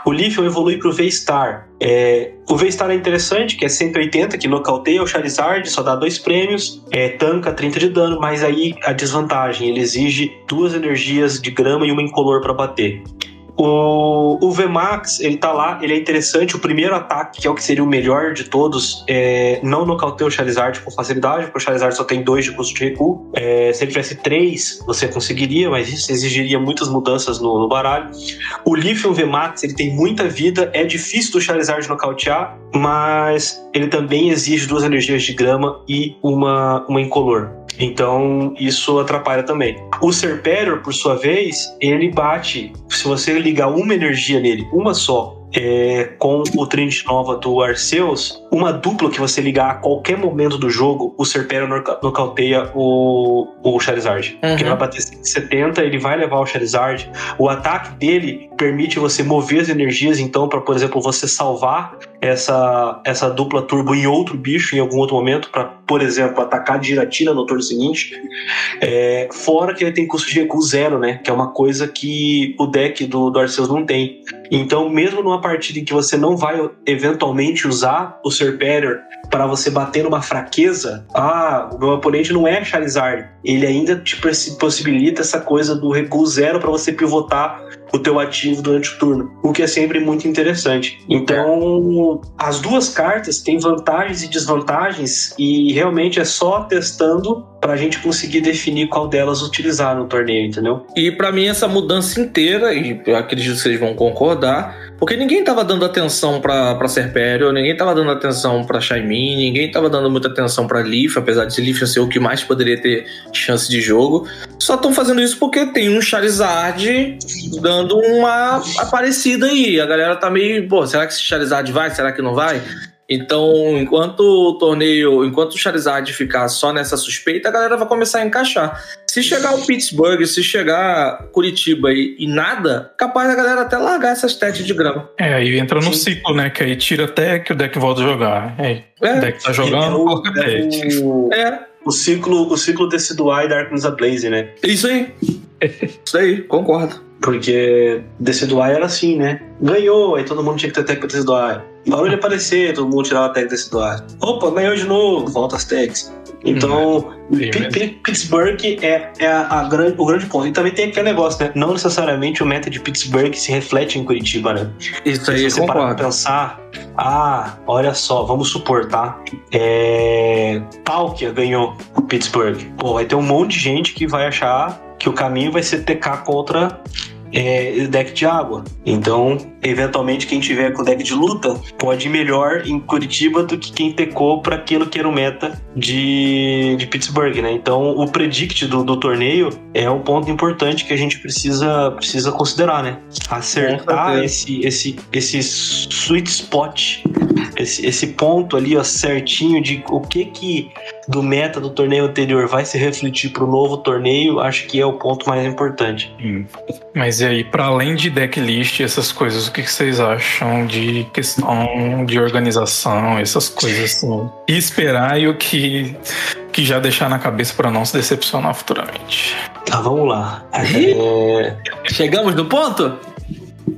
O Lithium evolui para o V-Star. É... O V-Star é interessante, que é 180, que nocauteia o Charizard, só dá dois prêmios, é, tanca 30 de dano, mas aí a desvantagem, ele exige duas energias de grama e uma incolor para bater. O, o VMAX, ele tá lá, ele é interessante. O primeiro ataque, que é o que seria o melhor de todos, é, não nocauteia o Charizard com facilidade, porque o Charizard só tem dois de custo de recuo. É, se ele tivesse três, você conseguiria, mas isso exigiria muitas mudanças no, no baralho. O Lithium VMAX, ele tem muita vida, é difícil do Charizard nocautear, mas ele também exige duas energias de grama e uma, uma incolor. Então isso atrapalha também. O Serperior, por sua vez, ele bate. Se você ligar uma energia nele, uma só, é, com o Trinity Nova do Arceus, uma dupla que você ligar a qualquer momento do jogo, o Serperior nocauteia o, o Charizard. Uhum. Que vai bater 170, ele vai levar o Charizard. O ataque dele permite você mover as energias, então, para, por exemplo, você salvar essa, essa dupla turbo em outro bicho em algum outro momento, para, por exemplo, atacar giratina no turno seguinte. É, fora que ele tem custo de recuo zero, né? Que é uma coisa que o deck do, do Arceus não tem. Então, mesmo numa partida em que você não vai eventualmente usar o Serperior para você bater numa fraqueza, ah, o meu oponente não é Charizard, ele ainda te possibilita essa coisa do recuo zero para você pivotar o teu ativo durante o turno, o que é sempre muito interessante. Então, as duas cartas têm vantagens e desvantagens e realmente é só testando para a gente conseguir definir qual delas utilizar no torneio, entendeu? E para mim essa mudança inteira, e eu acredito que vocês vão concordar, porque ninguém tava dando atenção para Serpério, ninguém tava dando atenção para Shaimin, ninguém tava dando muita atenção para Leaf, apesar de Leaf ser o que mais poderia ter chance de jogo. Só estão fazendo isso porque tem um Charizard dando uma aparecida aí. A galera tá meio, pô, será que esse Charizard vai? Será que não vai? Então, enquanto o torneio, enquanto o Charizard ficar só nessa suspeita, a galera vai começar a encaixar. Se chegar o Pittsburgh, se chegar Curitiba e, e nada, capaz da galera até largar essas tetes de grama. É, aí entra no Sim. ciclo, né? Que aí tira até que o deck volta a jogar. É, é. O deck tá jogando, coloca é, o... é. O ciclo, o ciclo deciduar e Darkness Ablaze, né? Isso aí. Isso aí, concordo. Porque Decidueye era assim, né? Ganhou, aí todo mundo tinha que ter tag pra Decidueye. De aparecer, todo mundo tirava a tag Decidueye. Opa, ganhou de novo, volta as tags. Então, hum, Pittsburgh é, é a, a grande, o grande ponto. E também tem aquele negócio, né? Não necessariamente o meta de Pittsburgh se reflete em Curitiba, né? Isso aí, Se você parar pra pensar, ah, olha só, vamos supor, tá? É... Palkia ganhou o Pittsburgh. Pô, vai ter um monte de gente que vai achar que o caminho vai ser TK contra é, deck de água. Então, eventualmente, quem tiver com deck de luta pode ir melhor em Curitiba do que quem tecou para aquilo que era o meta de, de Pittsburgh, né? Então, o predict do, do torneio é um ponto importante que a gente precisa, precisa considerar, né? Acertar esse, esse, esse sweet spot, esse, esse ponto ali ó, certinho de o que que do meta do torneio anterior vai se refletir para o novo torneio, acho que é o ponto mais importante. Hum. Mas e aí, para além de decklist, essas coisas, o que vocês acham de questão de organização, essas coisas assim? E esperar e o que, que já deixar na cabeça para não se decepcionar futuramente. Tá, vamos lá. É... Chegamos no ponto?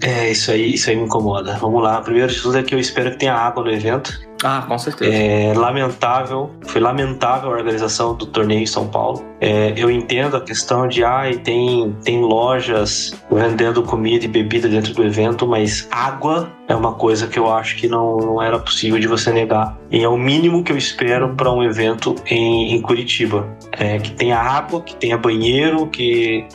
É, isso aí, isso aí me incomoda. Vamos lá. Primeiro de tudo é que eu espero que tenha água no evento. Ah, com certeza. É lamentável, foi lamentável a organização do torneio em São Paulo. É, eu entendo a questão de, ah, tem, tem lojas vendendo comida e bebida dentro do evento, mas água é uma coisa que eu acho que não, não era possível de você negar. E é o mínimo que eu espero para um evento em, em Curitiba. É, que tenha água, que tenha banheiro, que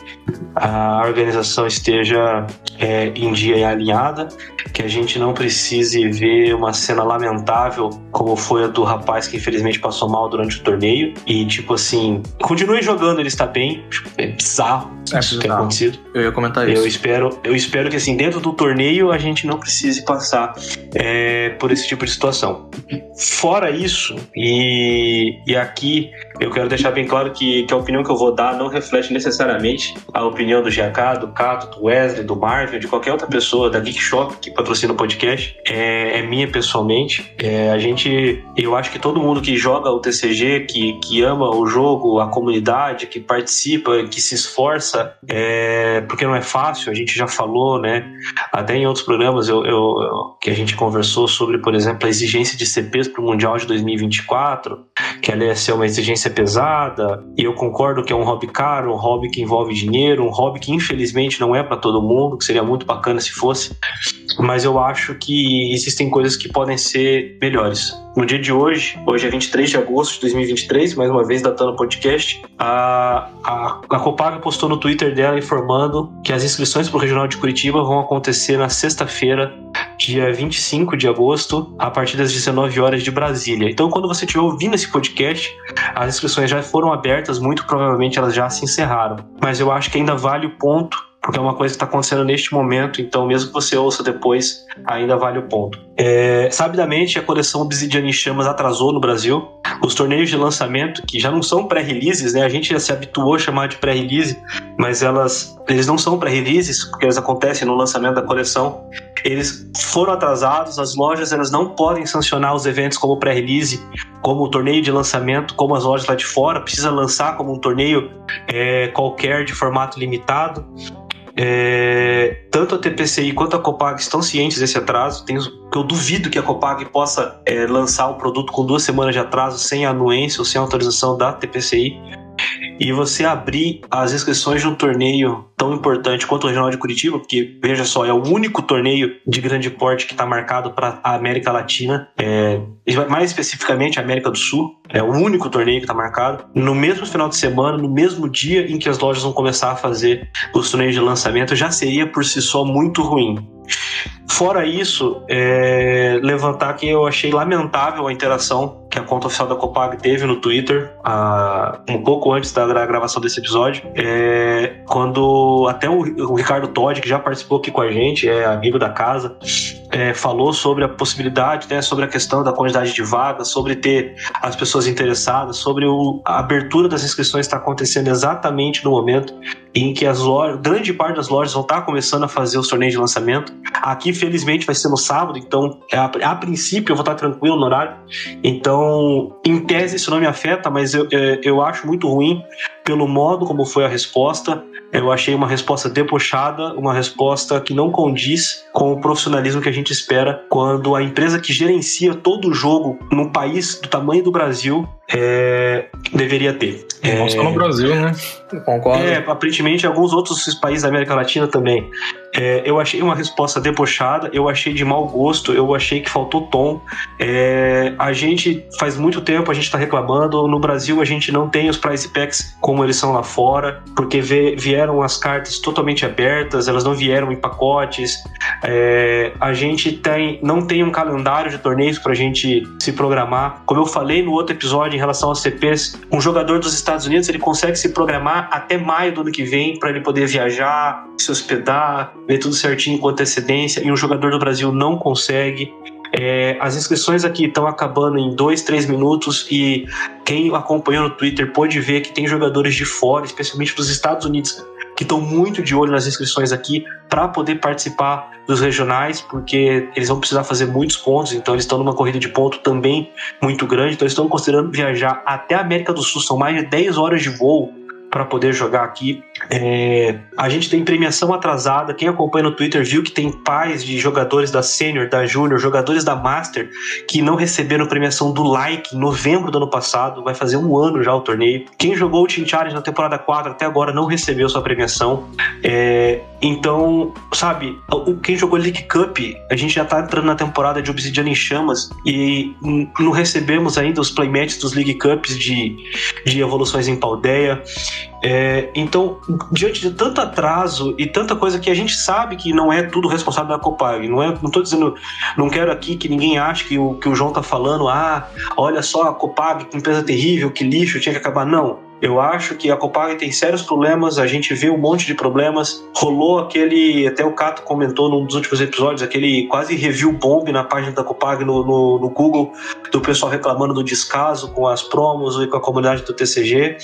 a organização esteja é, em dia e alinhada, que a gente não precise ver uma cena lamentável como foi a do rapaz que infelizmente passou mal durante o torneio. E tipo assim, continue jogando, ele está bem. Tipo, é bizarro é isso ter acontecido. Eu ia comentar eu isso. Espero, eu espero que assim, dentro do torneio a gente não precise passar é, por esse tipo de situação. Fora isso, e, e aqui eu quero deixar bem claro que, que a opinião que eu vou dar não reflete necessariamente a opinião do GK, do Cato, do Wesley, do Marvel, de qualquer outra pessoa da Geek Shop que patrocina o podcast. É, é minha pessoalmente. É, a gente, eu acho que todo mundo que joga o TCG, que, que ama o jogo, a comunidade, que participa, que se esforça, é, porque não é fácil, a gente já falou, né? Até em outros programas eu, eu, eu que a gente conversou sobre, por exemplo, a exigência de CPs para o Mundial de 2024, que ela ia ser uma exigência pesada, e eu concordo que é um hobby caro, um hobby que envolve dinheiro, um hobby que infelizmente não é para todo mundo, que seria muito bacana se fosse, mas eu acho que existem coisas que podem ser melhores. No dia de hoje, hoje é 23 de agosto de 2023, mais uma vez datando o podcast, a, a, a Copag postou no Twitter dela informando que as inscrições para o Regional de Curitiba vão acontecer na sexta-feira, dia 25 de agosto, a partir das 19 horas de Brasília. Então, quando você estiver ouvindo esse podcast, as inscrições já foram abertas, muito provavelmente elas já se encerraram. Mas eu acho que ainda vale o ponto porque é uma coisa que está acontecendo neste momento, então mesmo que você ouça depois, ainda vale o ponto. É, sabidamente, a coleção Obsidian em Chamas atrasou no Brasil. Os torneios de lançamento, que já não são pré-releases, né? A gente já se habituou a chamar de pré-release, mas elas, eles não são pré-releases, porque eles acontecem no lançamento da coleção. Eles foram atrasados, as lojas elas não podem sancionar os eventos como pré-release, como o torneio de lançamento, como as lojas lá de fora, precisa lançar como um torneio é, qualquer de formato limitado. É, tanto a TPCI quanto a Copag estão cientes desse atraso. Tenho, eu duvido que a Copag possa é, lançar o produto com duas semanas de atraso sem anuência ou sem autorização da TPCI e você abrir as inscrições de um torneio tão importante quanto o Regional de Curitiba, porque veja só, é o único torneio de grande porte que está marcado para a América Latina, é, mais especificamente a América do Sul, é o único torneio que está marcado, no mesmo final de semana, no mesmo dia em que as lojas vão começar a fazer os torneios de lançamento, já seria por si só muito ruim. Fora isso, é, levantar que eu achei lamentável a interação que a conta oficial da Copag teve no Twitter a, um pouco antes da gravação desse episódio, é, quando até o, o, Ricardo Todd, que já participou aqui com a gente, é amigo da casa, é, falou sobre a possibilidade, né, sobre a questão da quantidade de vagas, sobre ter as pessoas interessadas, sobre o, a abertura das inscrições está acontecendo exatamente no momento em que as lojas, grande parte das lojas vão estar começando a fazer os torneios de lançamento. Aqui, felizmente, vai ser no sábado, então, a, a princípio, eu vou estar tranquilo no horário. Então, em tese, isso não me afeta, mas eu, é, eu acho muito ruim pelo modo como foi a resposta. Eu achei uma resposta debochada, uma resposta que não condiz com o profissionalismo que a gente espera quando a empresa que gerencia todo o jogo num país do tamanho do Brasil é, deveria ter. Não é, só no Brasil, né? Concordo. É, aparentemente alguns outros países da América Latina também. É, eu achei uma resposta debochada, eu achei de mau gosto, eu achei que faltou tom. É, a gente faz muito tempo a gente está reclamando. No Brasil a gente não tem os price packs como eles são lá fora, porque vieram as cartas totalmente abertas, elas não vieram em pacotes. É, a gente tem, não tem um calendário de torneios para a gente se programar. Como eu falei no outro episódio em relação aos CPs, um jogador dos Estados Unidos ele consegue se programar até maio do ano que vem para ele poder viajar, se hospedar, ver tudo certinho com antecedência, e um jogador do Brasil não consegue. É, as inscrições aqui estão acabando em dois, três minutos e quem acompanhou no Twitter pode ver que tem jogadores de fora, especialmente dos Estados Unidos, que estão muito de olho nas inscrições aqui para poder participar dos regionais, porque eles vão precisar fazer muitos pontos, então eles estão numa corrida de ponto também muito grande, então eles estão considerando viajar até a América do Sul, são mais de 10 horas de voo para poder jogar aqui. É, a gente tem premiação atrasada. Quem acompanha no Twitter viu que tem pais de jogadores da Sênior, da Júnior, jogadores da Master que não receberam premiação do Like em novembro do ano passado. Vai fazer um ano já o torneio. Quem jogou o Team Challenge na temporada 4 até agora não recebeu sua premiação. É, então, sabe, quem jogou League Cup, a gente já tá entrando na temporada de Obsidian em Chamas e não recebemos ainda os playmatches dos League Cups de, de evoluções em Paldeia. É, então, diante de tanto atraso e tanta coisa que a gente sabe que não é tudo responsável da Copag, não é, não tô dizendo, não quero aqui que ninguém ache que o que o João tá falando, ah, olha só a Copag, que empresa terrível, que lixo, tinha que acabar. Não, eu acho que a Copag tem sérios problemas, a gente vê um monte de problemas. Rolou aquele, até o Cato comentou num dos últimos episódios, aquele quase review bomb na página da Copag no, no, no Google, do pessoal reclamando do descaso com as promos e com a comunidade do TCG.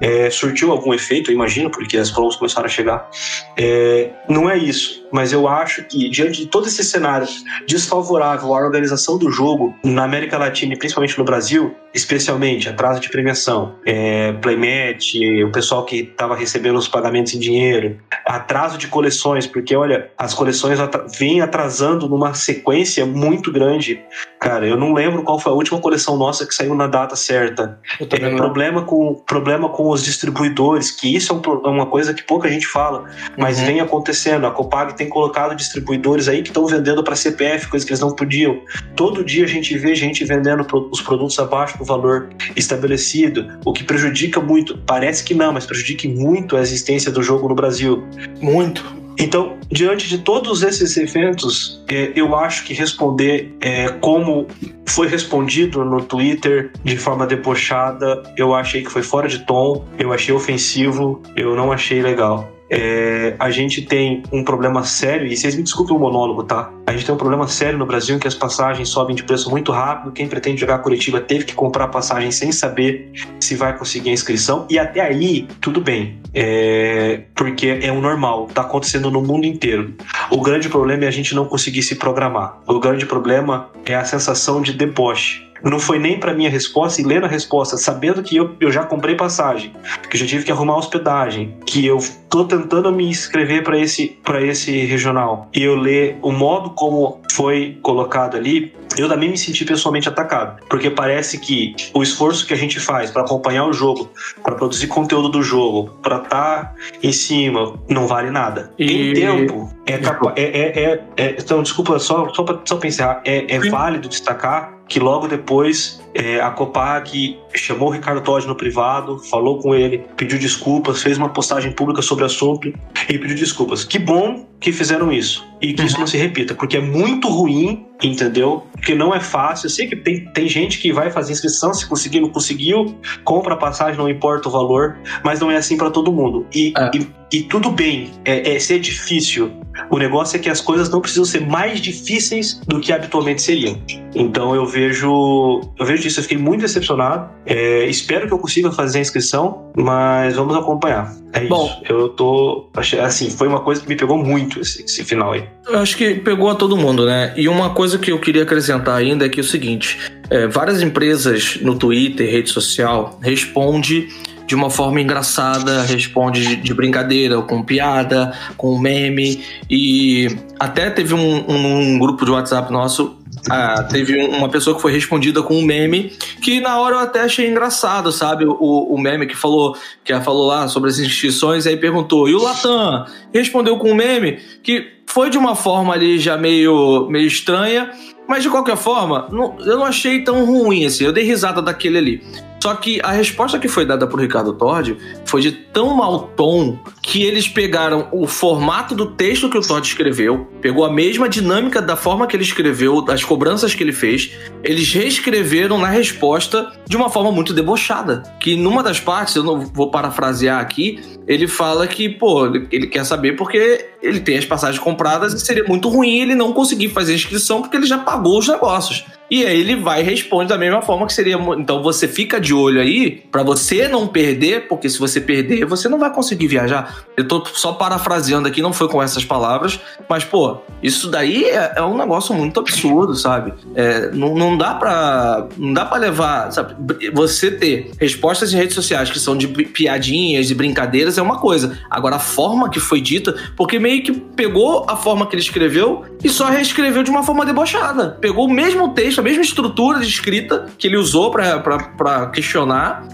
É, surtiu algum efeito, eu imagino, porque as promos começaram a chegar. É, não é isso, mas eu acho que, diante de todo esse cenário desfavorável à organização do jogo na América Latina e principalmente no Brasil, especialmente atraso de premiação, é, playmatch, o pessoal que estava recebendo os pagamentos em dinheiro, atraso de coleções, porque olha, as coleções vêm atrasando numa sequência muito grande. Cara, eu não lembro qual foi a última coleção nossa que saiu na data certa. É, problema com problema com os distribuidores, que isso é, um, é uma coisa que pouca gente fala, mas uhum. vem acontecendo. A Copag tem colocado distribuidores aí que estão vendendo para CPF, coisa que eles não podiam. Todo dia a gente vê gente vendendo os produtos abaixo do valor estabelecido, o que prejudica muito. Parece que não, mas prejudica muito a existência do jogo no Brasil. Muito Então, diante de todos esses eventos, é, eu acho que responder é, como foi respondido no Twitter de forma debochada, eu achei que foi fora de tom, eu achei ofensivo, eu não achei legal. É, a gente tem um problema sério, e vocês me desculpem o monólogo, tá? A gente tem um problema sério no Brasil em que as passagens sobem de preço muito rápido. Quem pretende jogar Curitiba teve que comprar passagem sem saber se vai conseguir a inscrição. E até aí, tudo bem. É, porque é o normal, tá acontecendo no mundo inteiro. O grande problema é a gente não conseguir se programar. O grande problema é a sensação de deboche não foi nem para minha resposta e lendo a resposta, sabendo que eu, eu já comprei passagem, que já tive que arrumar hospedagem, que eu tô tentando me inscrever para esse para esse regional e eu ler o modo como foi colocado ali, eu também me senti pessoalmente atacado, porque parece que o esforço que a gente faz para acompanhar o jogo, para produzir conteúdo do jogo, para estar tá em cima, não vale nada. E... Em tempo, é, capa... é, é, é, é, Então, desculpa, só, só para só pensar, é, é válido destacar que logo depois é, a Copag chamou o Ricardo Todd no privado, falou com ele, pediu desculpas, fez uma postagem pública sobre o assunto e pediu desculpas. Que bom que fizeram isso e que uhum. isso não se repita, porque é muito ruim, entendeu? Porque não é fácil. Eu sei que tem, tem gente que vai fazer inscrição, se conseguir, não conseguiu, compra a passagem, não importa o valor, mas não é assim para todo mundo. E, é. e, e, tudo bem, é, é ser difícil. O negócio é que as coisas não precisam ser mais difíceis do que habitualmente seriam. Então eu vejo, eu vejo Eu fiquei muito decepcionado. É, espero que eu consiga fazer a inscrição, mas vamos acompanhar. É Bom, isso. Eu tô. Assim, foi uma coisa que me pegou muito esse, esse final aí. Eu acho que pegou a todo mundo, né? E uma coisa que eu queria acrescentar ainda é que é o seguinte: é, várias empresas no Twitter, rede social, responde de uma forma engraçada, responde de, de brincadeira, com piada, com meme. E até teve um, um, um grupo de WhatsApp nosso ah, teve uma pessoa que foi respondida com um meme que na hora eu até achei engraçado, sabe? O, o meme que falou que falou lá sobre as instituições, aí perguntou, e o Latam? Respondeu com um meme que foi de uma forma ali já meio, meio estranha, mas de qualquer forma, não, eu não achei tão ruim assim. Eu dei risada daquele ali. Só que a resposta que foi dada por Ricardo Todd foi de tão mau tom que eles pegaram o formato do texto que o Todd escreveu, pegou a mesma dinâmica da forma que ele escreveu, das cobranças que ele fez, eles reescreveram na resposta de uma forma muito debochada. Que numa das partes, eu não vou parafrasear aqui, ele fala que, pô, ele quer saber porque ele tem as passagens compradas e seria muito ruim ele não conseguir fazer a inscrição porque ele já pagou os negócios. E aí ele vai e responde da mesma forma que seria. Então você fica de olho aí para você não perder, porque se você perder, você não vai conseguir viajar. Eu tô só parafraseando aqui, não foi com essas palavras, mas pô, isso daí é, é um negócio muito absurdo, sabe? É, não, não dá para não dá para levar, sabe? Você ter respostas em redes sociais que são de piadinhas e brincadeiras é uma coisa. Agora a forma que foi dita, porque meio que pegou a forma que ele escreveu e só reescreveu de uma forma debochada. Pegou o mesmo texto texto, a mesma estrutura de escrita que ele usou para questionar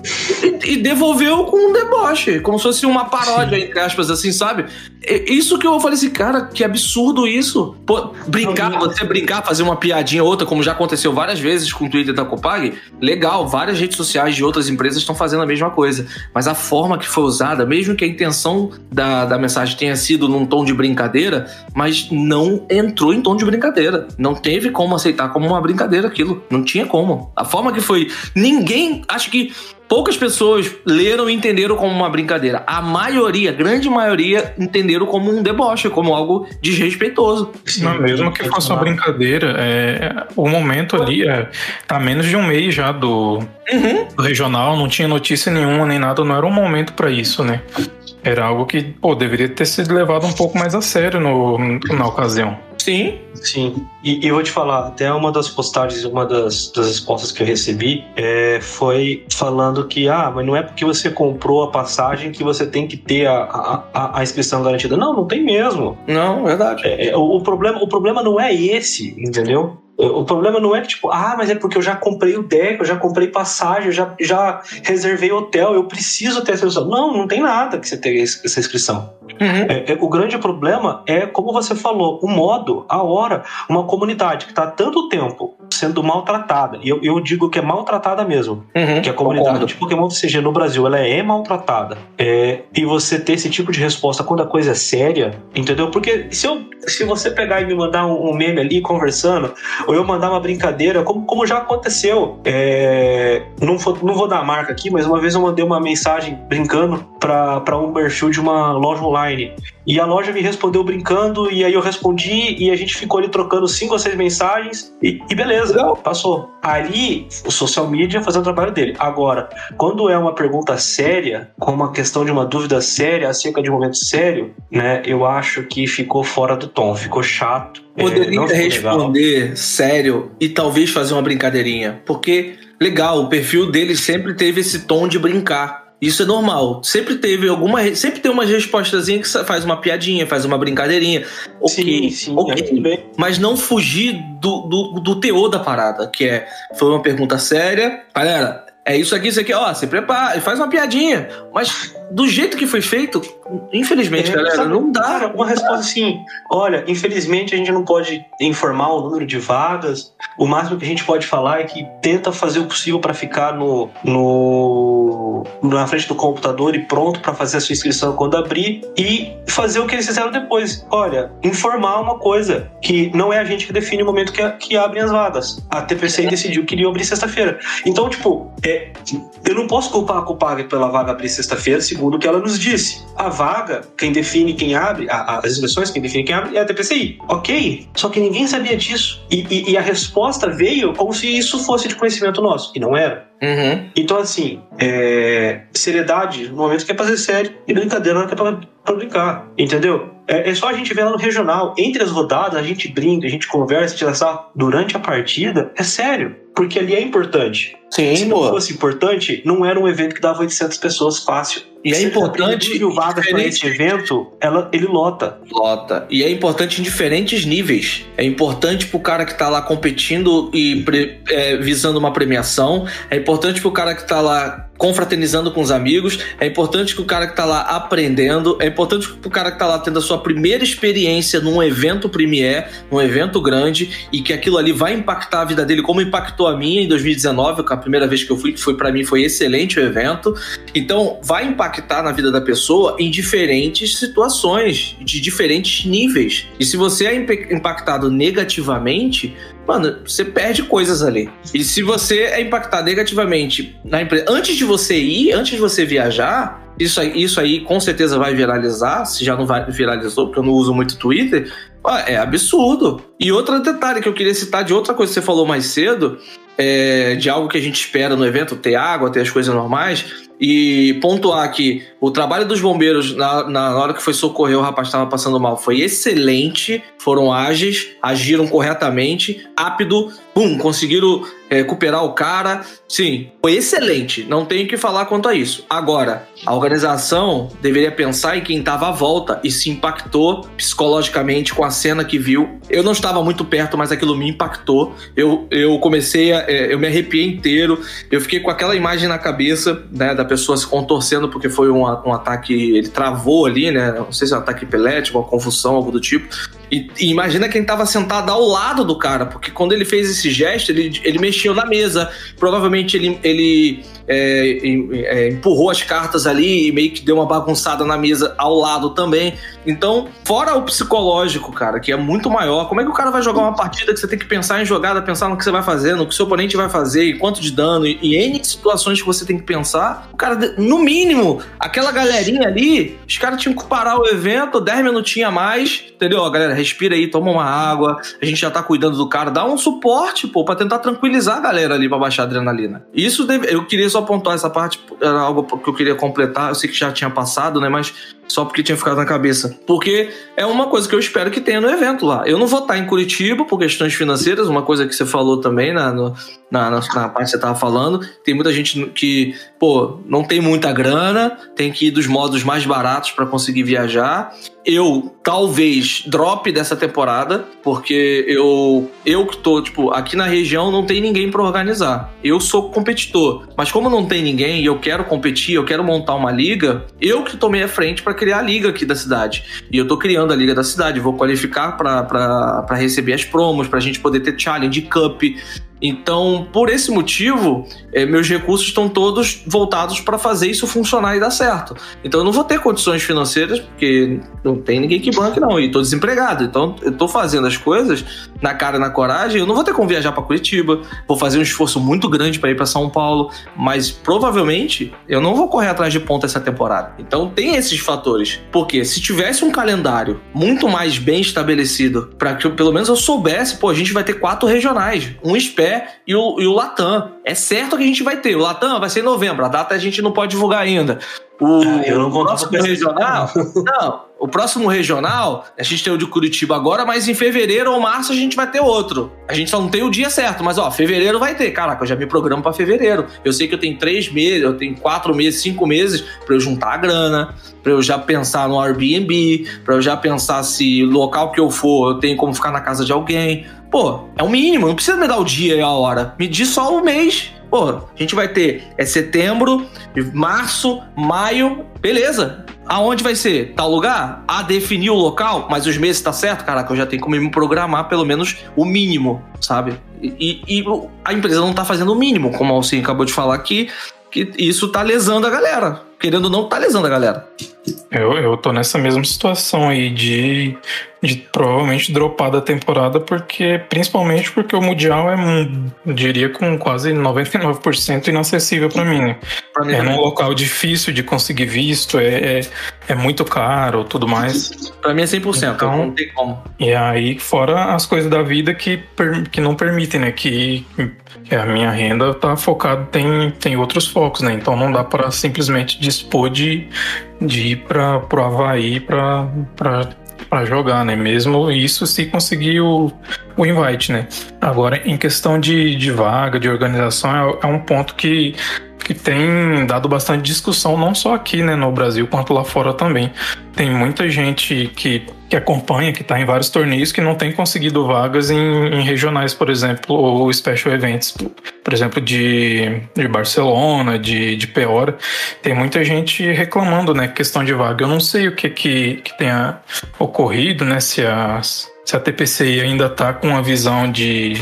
e, e, devolveu com um deboche, como se fosse uma paródia, Sim. entre aspas, assim, sabe? Isso que eu falei assim, cara, que absurdo isso. Pô, brincar, você brincar, fazer uma piadinha ou outra, como já aconteceu várias vezes com o Twitter da Copag, legal, várias redes sociais de outras empresas estão fazendo a mesma coisa. Mas a forma que foi usada, mesmo que a intenção da, da mensagem tenha sido num tom de brincadeira, mas não entrou em tom de brincadeira. Não teve como aceitar como uma brincadeira aquilo. Não tinha como. A forma que foi. Ninguém. Acho que poucas pessoas leram e entenderam como uma brincadeira. A maioria, a grande maioria, entenderam como um deboche, como algo desrespeitoso. Sim, Não, mesmo que fosse uma brincadeira, é, o momento ali é, tá menos de um mês já do, uhum. do regional, não tinha notícia nenhuma nem nada, não era um momento para isso, né? Era algo que, pô, deveria ter sido levado um pouco mais a sério no, na ocasião. Sim. Sim. E, e eu vou te falar, até uma das postagens, uma das, das respostas que eu recebi é, foi falando que, ah, mas não é porque você comprou a passagem que você tem que ter a, a, a inscrição garantida. Não, não tem mesmo. Não, verdade. É, é, o, o, problema, o problema não é esse, entendeu? O problema não é que, tipo, ah, mas é porque eu já comprei o deck, eu já comprei passagem, eu já, já reservei hotel, eu preciso ter essa inscrição. Não, não tem nada que você tenha essa inscrição. Uhum. É, é, o grande problema é, como você falou, o modo, a hora. Uma comunidade que está tanto tempo sendo maltratada, e eu, eu digo que é maltratada mesmo, uhum, que a comunidade concordo. de Pokémon TCG no Brasil ela é maltratada. É, e você ter esse tipo de resposta quando a coisa é séria, entendeu? Porque se, eu, se você pegar e me mandar um, um meme ali conversando, ou eu mandar uma brincadeira, como, como já aconteceu, é, não, vou, não vou dar a marca aqui, mas uma vez eu mandei uma mensagem brincando para um perfil de uma loja online. E a loja me respondeu brincando, e aí eu respondi, e a gente ficou ali trocando cinco ou seis mensagens, e, e beleza, Não. passou. Ali, o social media fazendo o trabalho dele. Agora, quando é uma pergunta séria, com uma questão de uma dúvida séria acerca de um momento sério, né, eu acho que ficou fora do tom, ficou chato. É, Poderia é, responder legal. sério e talvez fazer uma brincadeirinha, porque legal, o perfil dele sempre teve esse tom de brincar. Isso é normal. Sempre teve alguma. Sempre tem uma respostazinha que faz uma piadinha, faz uma brincadeirinha. Ok, sim, sim, ok. Mas não fugir do, do, do teor da parada, que é. Foi uma pergunta séria. Galera, é isso aqui, isso aqui, ó, se prepara, faz uma piadinha. Mas do jeito que foi feito, infelizmente, é, galera, sabe, não dá. Cara, uma resposta assim: olha, infelizmente a gente não pode informar o número de vagas. O máximo que a gente pode falar é que tenta fazer o possível para ficar no, no na frente do computador e pronto para fazer a sua inscrição quando abrir e fazer o que eles fizeram depois. Olha, informar uma coisa que não é a gente que define o momento que, que abrem as vagas. A TPC decidiu que iria abrir sexta-feira. Então, tipo, é, é, eu não posso culpar a Copag pela vaga abrir sexta-feira, segundo o que ela nos disse. A vaga, quem define quem abre, a, as inscrições, quem define quem abre é a TPCI. Ok, só que ninguém sabia disso. E, e, e a resposta veio como se isso fosse de conhecimento nosso, e não era. Uhum. Então, assim, é, seriedade no momento que é pra ser sério e brincadeira na hora que é pra, pra brincar, entendeu? É, é, só a gente ver lá no regional, entre as rodadas, a gente brinca, a gente conversa, tira durante a partida, é sério, porque ali é importante. Sim, Se não fosse importante, não era um evento que dava 800 pessoas fácil. E é importante. vagas para esse evento, ela, ele lota. Lota. E é importante em diferentes níveis. É importante pro cara que tá lá competindo e é, visando uma premiação. É importante pro cara que tá lá confraternizando com os amigos. É importante que o cara que tá lá aprendendo. É importante que o cara que tá lá tendo a sua primeira experiência num evento premier, num evento grande, e que aquilo ali vai impactar a vida dele, como impactou a minha em 2019, a primeira vez que eu fui, que foi para mim foi excelente o evento. Então, vai impactar na vida da pessoa em diferentes situações, de diferentes níveis. E se você é impactado negativamente, mano, você perde coisas ali. E se você é impactado negativamente na empresa, antes de você ir, antes de você viajar, isso aí, isso aí com certeza vai viralizar, se já não vai, viralizou, porque eu não uso muito Twitter, é absurdo. E outro detalhe que eu queria citar de outra coisa que você falou mais cedo, é, de algo que a gente espera no evento, ter água, ter as coisas normais, e pontuar que o trabalho dos bombeiros na, na hora que foi socorrer o rapaz que estava passando mal foi excelente, foram ágeis, agiram corretamente, rápido, pum, conseguiram é, recuperar o cara. Sim, foi excelente, não tenho que falar quanto a isso. Agora, a organização deveria pensar em quem estava à volta e se impactou psicologicamente com a cena que viu. Eu não estava muito perto, mas aquilo me impactou. Eu, eu comecei a. É, eu me arrepiei inteiro, eu fiquei com aquela imagem na cabeça, né, da pessoa se contorcendo porque foi um, um ataque, ele travou ali, né? Não sei se é um ataque epilético, uma confusão, algo do tipo. E, e imagina quem estava sentado ao lado do cara, porque quando ele fez esse gesto, ele, ele mexeu na mesa. Provavelmente ele, ele é, é, empurrou as cartas ali e meio que deu uma bagunçada na mesa ao lado também. Então, fora o psicológico, cara, que é muito maior, como é que o cara vai jogar uma partida que você tem que pensar em jogada, pensar no que você vai fazer, no que seu oponente vai fazer, e quanto de dano, e, e N situações que você tem que pensar? O cara, no mínimo, aquela galerinha ali, os caras tinham que parar o evento, 10 minutinhos a mais, entendeu? galera, respira aí, toma uma água, a gente já tá cuidando do cara, dá um suporte, pô, pra tentar tranquilizar a galera ali pra baixar a adrenalina. Isso deve, eu queria só pontuar essa parte, era algo que eu queria completar, eu sei que já tinha passado, né, mas só porque tinha ficado na cabeça. Porque é uma coisa que eu espero que tenha no evento lá. Eu não vou estar em Curitiba por questões financeiras, uma coisa que você falou também na, no, na, na, na parte que você estava falando. Tem muita gente que, pô, não tem muita grana, tem que ir dos modos mais baratos para conseguir viajar. Eu talvez drop dessa temporada, porque eu eu que tô, tipo, aqui na região não tem ninguém para organizar. Eu sou competidor, mas como não tem ninguém e eu quero competir, eu quero montar uma liga, eu que tomei a frente para criar a liga aqui da cidade. E eu tô criando a liga da cidade, vou qualificar para receber as promos, pra gente poder ter challenge cup, então, por esse motivo, é, meus recursos estão todos voltados para fazer isso funcionar e dar certo. Então, eu não vou ter condições financeiras, porque não tem ninguém que banque, não, e estou desempregado. Então, eu estou fazendo as coisas na cara e na coragem. Eu não vou ter como viajar para Curitiba, vou fazer um esforço muito grande para ir para São Paulo, mas provavelmente eu não vou correr atrás de ponta essa temporada. Então, tem esses fatores. Porque se tivesse um calendário muito mais bem estabelecido, para que pelo menos eu soubesse, pô, a gente vai ter quatro regionais, um e o, e o Latam. É certo que a gente vai ter. O Latam vai ser em novembro. A data a gente não pode divulgar ainda. O ah, não próximo regional. Não, o próximo regional, a gente tem o de Curitiba agora, mas em fevereiro ou março a gente vai ter outro. A gente só não tem o dia certo, mas ó, fevereiro vai ter. Caraca, eu já me programo para fevereiro. Eu sei que eu tenho três meses, eu tenho quatro meses, cinco meses para eu juntar a grana, para eu já pensar no Airbnb, para eu já pensar se local que eu for eu tenho como ficar na casa de alguém. Pô, é o mínimo, não precisa me dar o dia e a hora. Me diz só o mês. Pô, a gente vai ter é setembro, março, maio, beleza. Aonde vai ser? Tal lugar? A definir o local, mas os meses tá certo? Caraca, eu já tenho como me programar pelo menos o mínimo, sabe? E, e a empresa não tá fazendo o mínimo, como o Alcim acabou de falar aqui, que isso tá lesando a galera. Querendo ou não, tá lesando a galera. Eu, eu tô nessa mesma situação aí de, de provavelmente dropar da temporada, porque principalmente porque o Mundial é, eu diria, com quase 99% inacessível para mim. Né? Mim é num local difícil de conseguir visto, é, é, é muito caro tudo mais. Para mim é 100%, então, não tem como. E aí, fora as coisas da vida que, que não permitem, né? Que, que a minha renda tá focada, tem, tem outros focos, né? Então não dá para simplesmente dispor de de ir para o Havaí para jogar, né? Mesmo isso se conseguir o, o invite, né? Agora, em questão de, de vaga, de organização, é, é um ponto que que tem dado bastante discussão, não só aqui né, no Brasil, quanto lá fora também. Tem muita gente que, que acompanha, que está em vários torneios, que não tem conseguido vagas em, em, regionais, por exemplo, ou special events, por exemplo, de, de Barcelona, de, de Peora. Tem muita gente reclamando, né, questão de vaga. Eu não sei o que, que, que tenha ocorrido, né, se a, se a TPCI ainda está com a visão de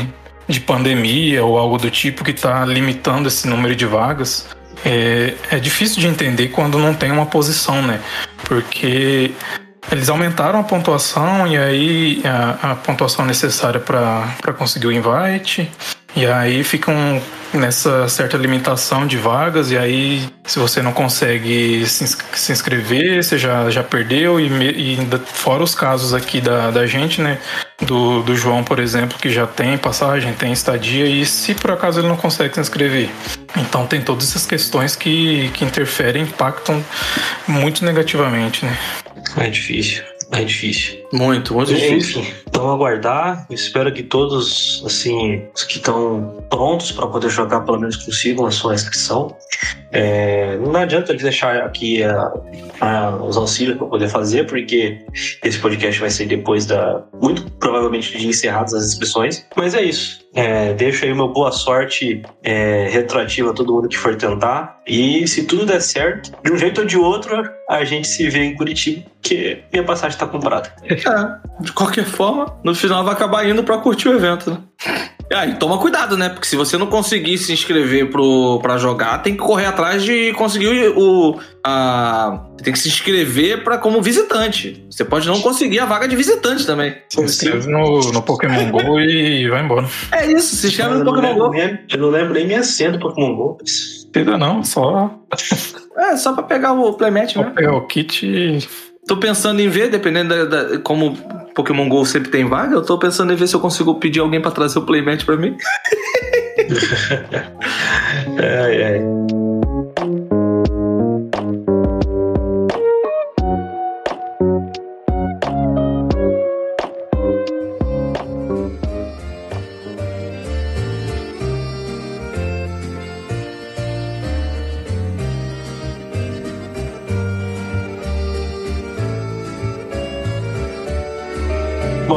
de pandemia ou algo do tipo que está limitando esse número de vagas, é, é difícil de entender quando não tem uma posição, né? Porque eles aumentaram a pontuação e aí a, a pontuação necessária para conseguir o invite. E aí ficam nessa certa limitação de vagas, e aí se você não consegue se, se inscrever, você já, já perdeu, e, e fora os casos aqui da, da gente, né? Do, do João, por exemplo, que já tem passagem, tem estadia, e se por acaso ele não consegue se inscrever. Então tem todas essas questões que, que interferem, impactam muito negativamente, né? É difícil. É difícil. Muito, muito difícil. Enfim, vamos aguardar. Espero que todos, assim, os que estão prontos para poder jogar, pelo menos consigam a sua inscrição. É, não adianta eles deixar aqui a, a, os auxílios para poder fazer, porque esse podcast vai ser depois da. Muito provavelmente de encerradas as inscrições. Mas é isso. É, deixo aí uma boa sorte é, retroativa a todo mundo que for tentar. E se tudo der certo, de um jeito ou de outro, a gente se vê em Curitiba, que minha passagem está comprada. [LAUGHS] É, de qualquer forma, no final vai acabar indo para curtir o evento, né? E toma cuidado, né? Porque se você não conseguir se inscrever pro, pra jogar, tem que correr atrás de conseguir o. A, tem que se inscrever para como visitante. Você pode não conseguir a vaga de visitante também. Se inscreve no, no Pokémon GO e vai embora. É isso, se inscreve no Pokémon GO. eu não lembro nem minha senha do Pokémon GO. Ainda não, só. É, só pra pegar o playmatch, né? pegar o kit e. Tô pensando em ver, dependendo da, da, como Pokémon GO sempre tem vaga, eu tô pensando em ver se eu consigo pedir alguém para trazer o playmatch para mim. [LAUGHS] ai, ai.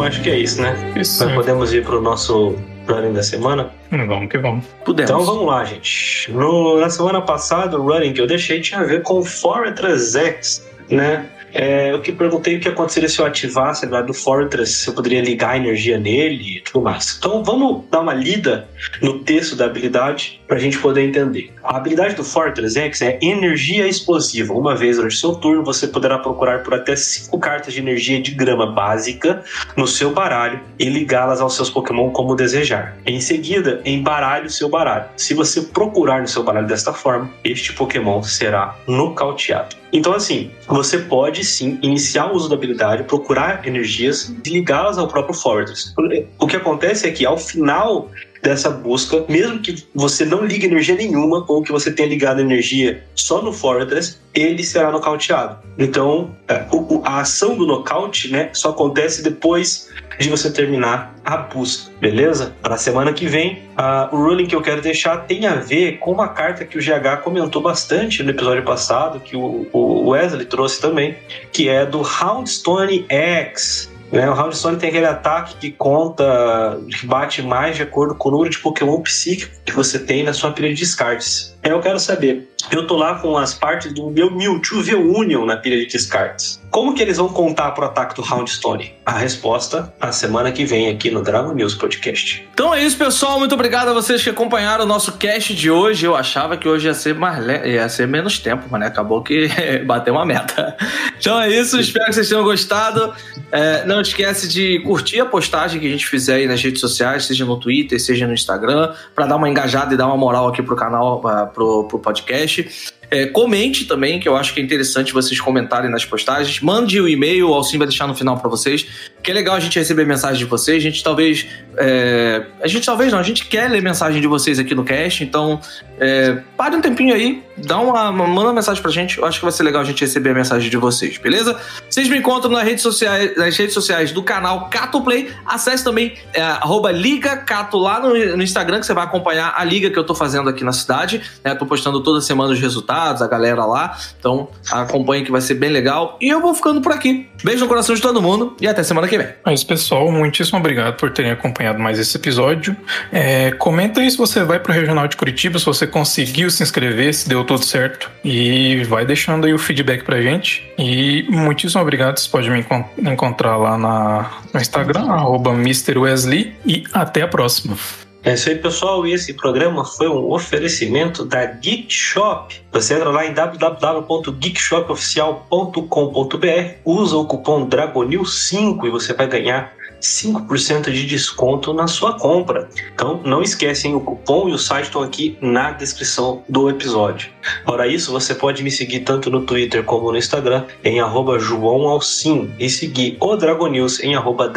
Acho que é isso, né? Isso. Nós podemos ir pro nosso running da semana? Vamos que vamos. Podemos. Então vamos lá, gente. No- na semana passada, o running que eu deixei tinha a ver com o Fortress X, né? É, eu que perguntei o que aconteceria se eu ativasse a do Fortress, se eu poderia ligar a energia nele e tudo mais. Então vamos dar uma lida no texto da habilidade para a gente poder entender. A habilidade do Fortress X é energia explosiva. Uma vez durante seu turno, você poderá procurar por até cinco cartas de energia de grama básica no seu baralho e ligá-las aos seus Pokémon como desejar. Em seguida, embaralhe o seu baralho. Se você procurar no seu baralho desta forma, este Pokémon será nocauteado. Então, assim, você pode sim iniciar o uso da habilidade, procurar energias e ligá-las ao próprio Fortress. O que acontece é que ao final dessa busca, mesmo que você não ligue energia nenhuma ou que você tenha ligado energia só no Fortress, ele será nocauteado. Então, é, a ação do nocaute né, só acontece depois de você terminar a busca, beleza? Para a semana que vem, ah, o ruling que eu quero deixar tem a ver com uma carta que o GH comentou bastante no episódio passado, que o, o Wesley trouxe também, que é do Houndstone X. Né? O Houndstone tem aquele ataque que conta, que bate mais de acordo com o número de Pokémon psíquico que você tem na sua pilha de descartes. É, Eu quero saber, eu tô lá com as partes do meu Mewtwo V-Union na pilha de descartes. Como que eles vão contar pro ataque do Houndstone? A resposta na semana que vem aqui no Dragon News Podcast. Então é isso, pessoal. Muito obrigado a vocês que acompanharam o nosso cast de hoje. Eu achava que hoje ia ser mais le- ia ser menos tempo, mas né? acabou que [LAUGHS] bateu uma meta. Então é isso. Espero que vocês tenham gostado. É, não esquece de curtir a postagem que a gente fizer aí nas redes sociais, seja no Twitter, seja no Instagram, para dar uma engajada e dar uma moral aqui pro canal, ah, pro, pro podcast. É, comente também, que eu acho que é interessante vocês comentarem nas postagens. Mande o e-mail, o Alcim vai deixar no final para vocês. Que é legal a gente receber mensagem de vocês. A gente talvez. é, a gente talvez não, a gente quer ler mensagem de vocês aqui no cast, então é, pare um tempinho aí, dá uma, manda uma mensagem pra gente. Eu acho que vai ser legal a gente receber a mensagem de vocês, beleza? Vocês me encontram nas redes sociais, nas redes sociais do canal Cato Play. Acesse também é, arroba Liga Cato lá no, no Instagram, que você vai acompanhar a liga que eu tô fazendo aqui na cidade. Né? Tô postando toda semana os resultados, a galera lá. Então acompanhe que vai ser bem legal. E eu vou ficando por aqui. Beijo no coração de todo mundo e até semana que vem. Mas, pessoal, muitíssimo obrigado por terem acompanhado mais esse episódio. É, comenta aí se você vai pro Regional de Curitiba, se você conseguiu se inscrever, se deu tudo certo. E vai deixando aí o feedback pra gente. E muitíssimo obrigado. Você pode me encon- encontrar lá na, no Instagram, arroba Mr. Wesley. E até a próxima. É isso aí, pessoal. E esse programa foi um oferecimento da Geek Shop. Você entra lá em www.geekshopoficial.com.br, usa o cupom DRAGONIL5 e você vai ganhar 5% de desconto na sua compra. Então não esquecem, o cupom e o site estão aqui na descrição do episódio. Fora isso, você pode me seguir tanto no Twitter como no Instagram em arroba João Alcim e seguir o Dragonews em arroba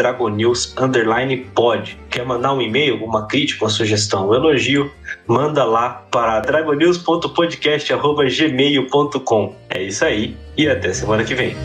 underline pod. Quer mandar um e-mail, uma crítica, uma sugestão, um elogio? Manda lá para dragonews.podcast.gmail.com. É isso aí e até semana que vem.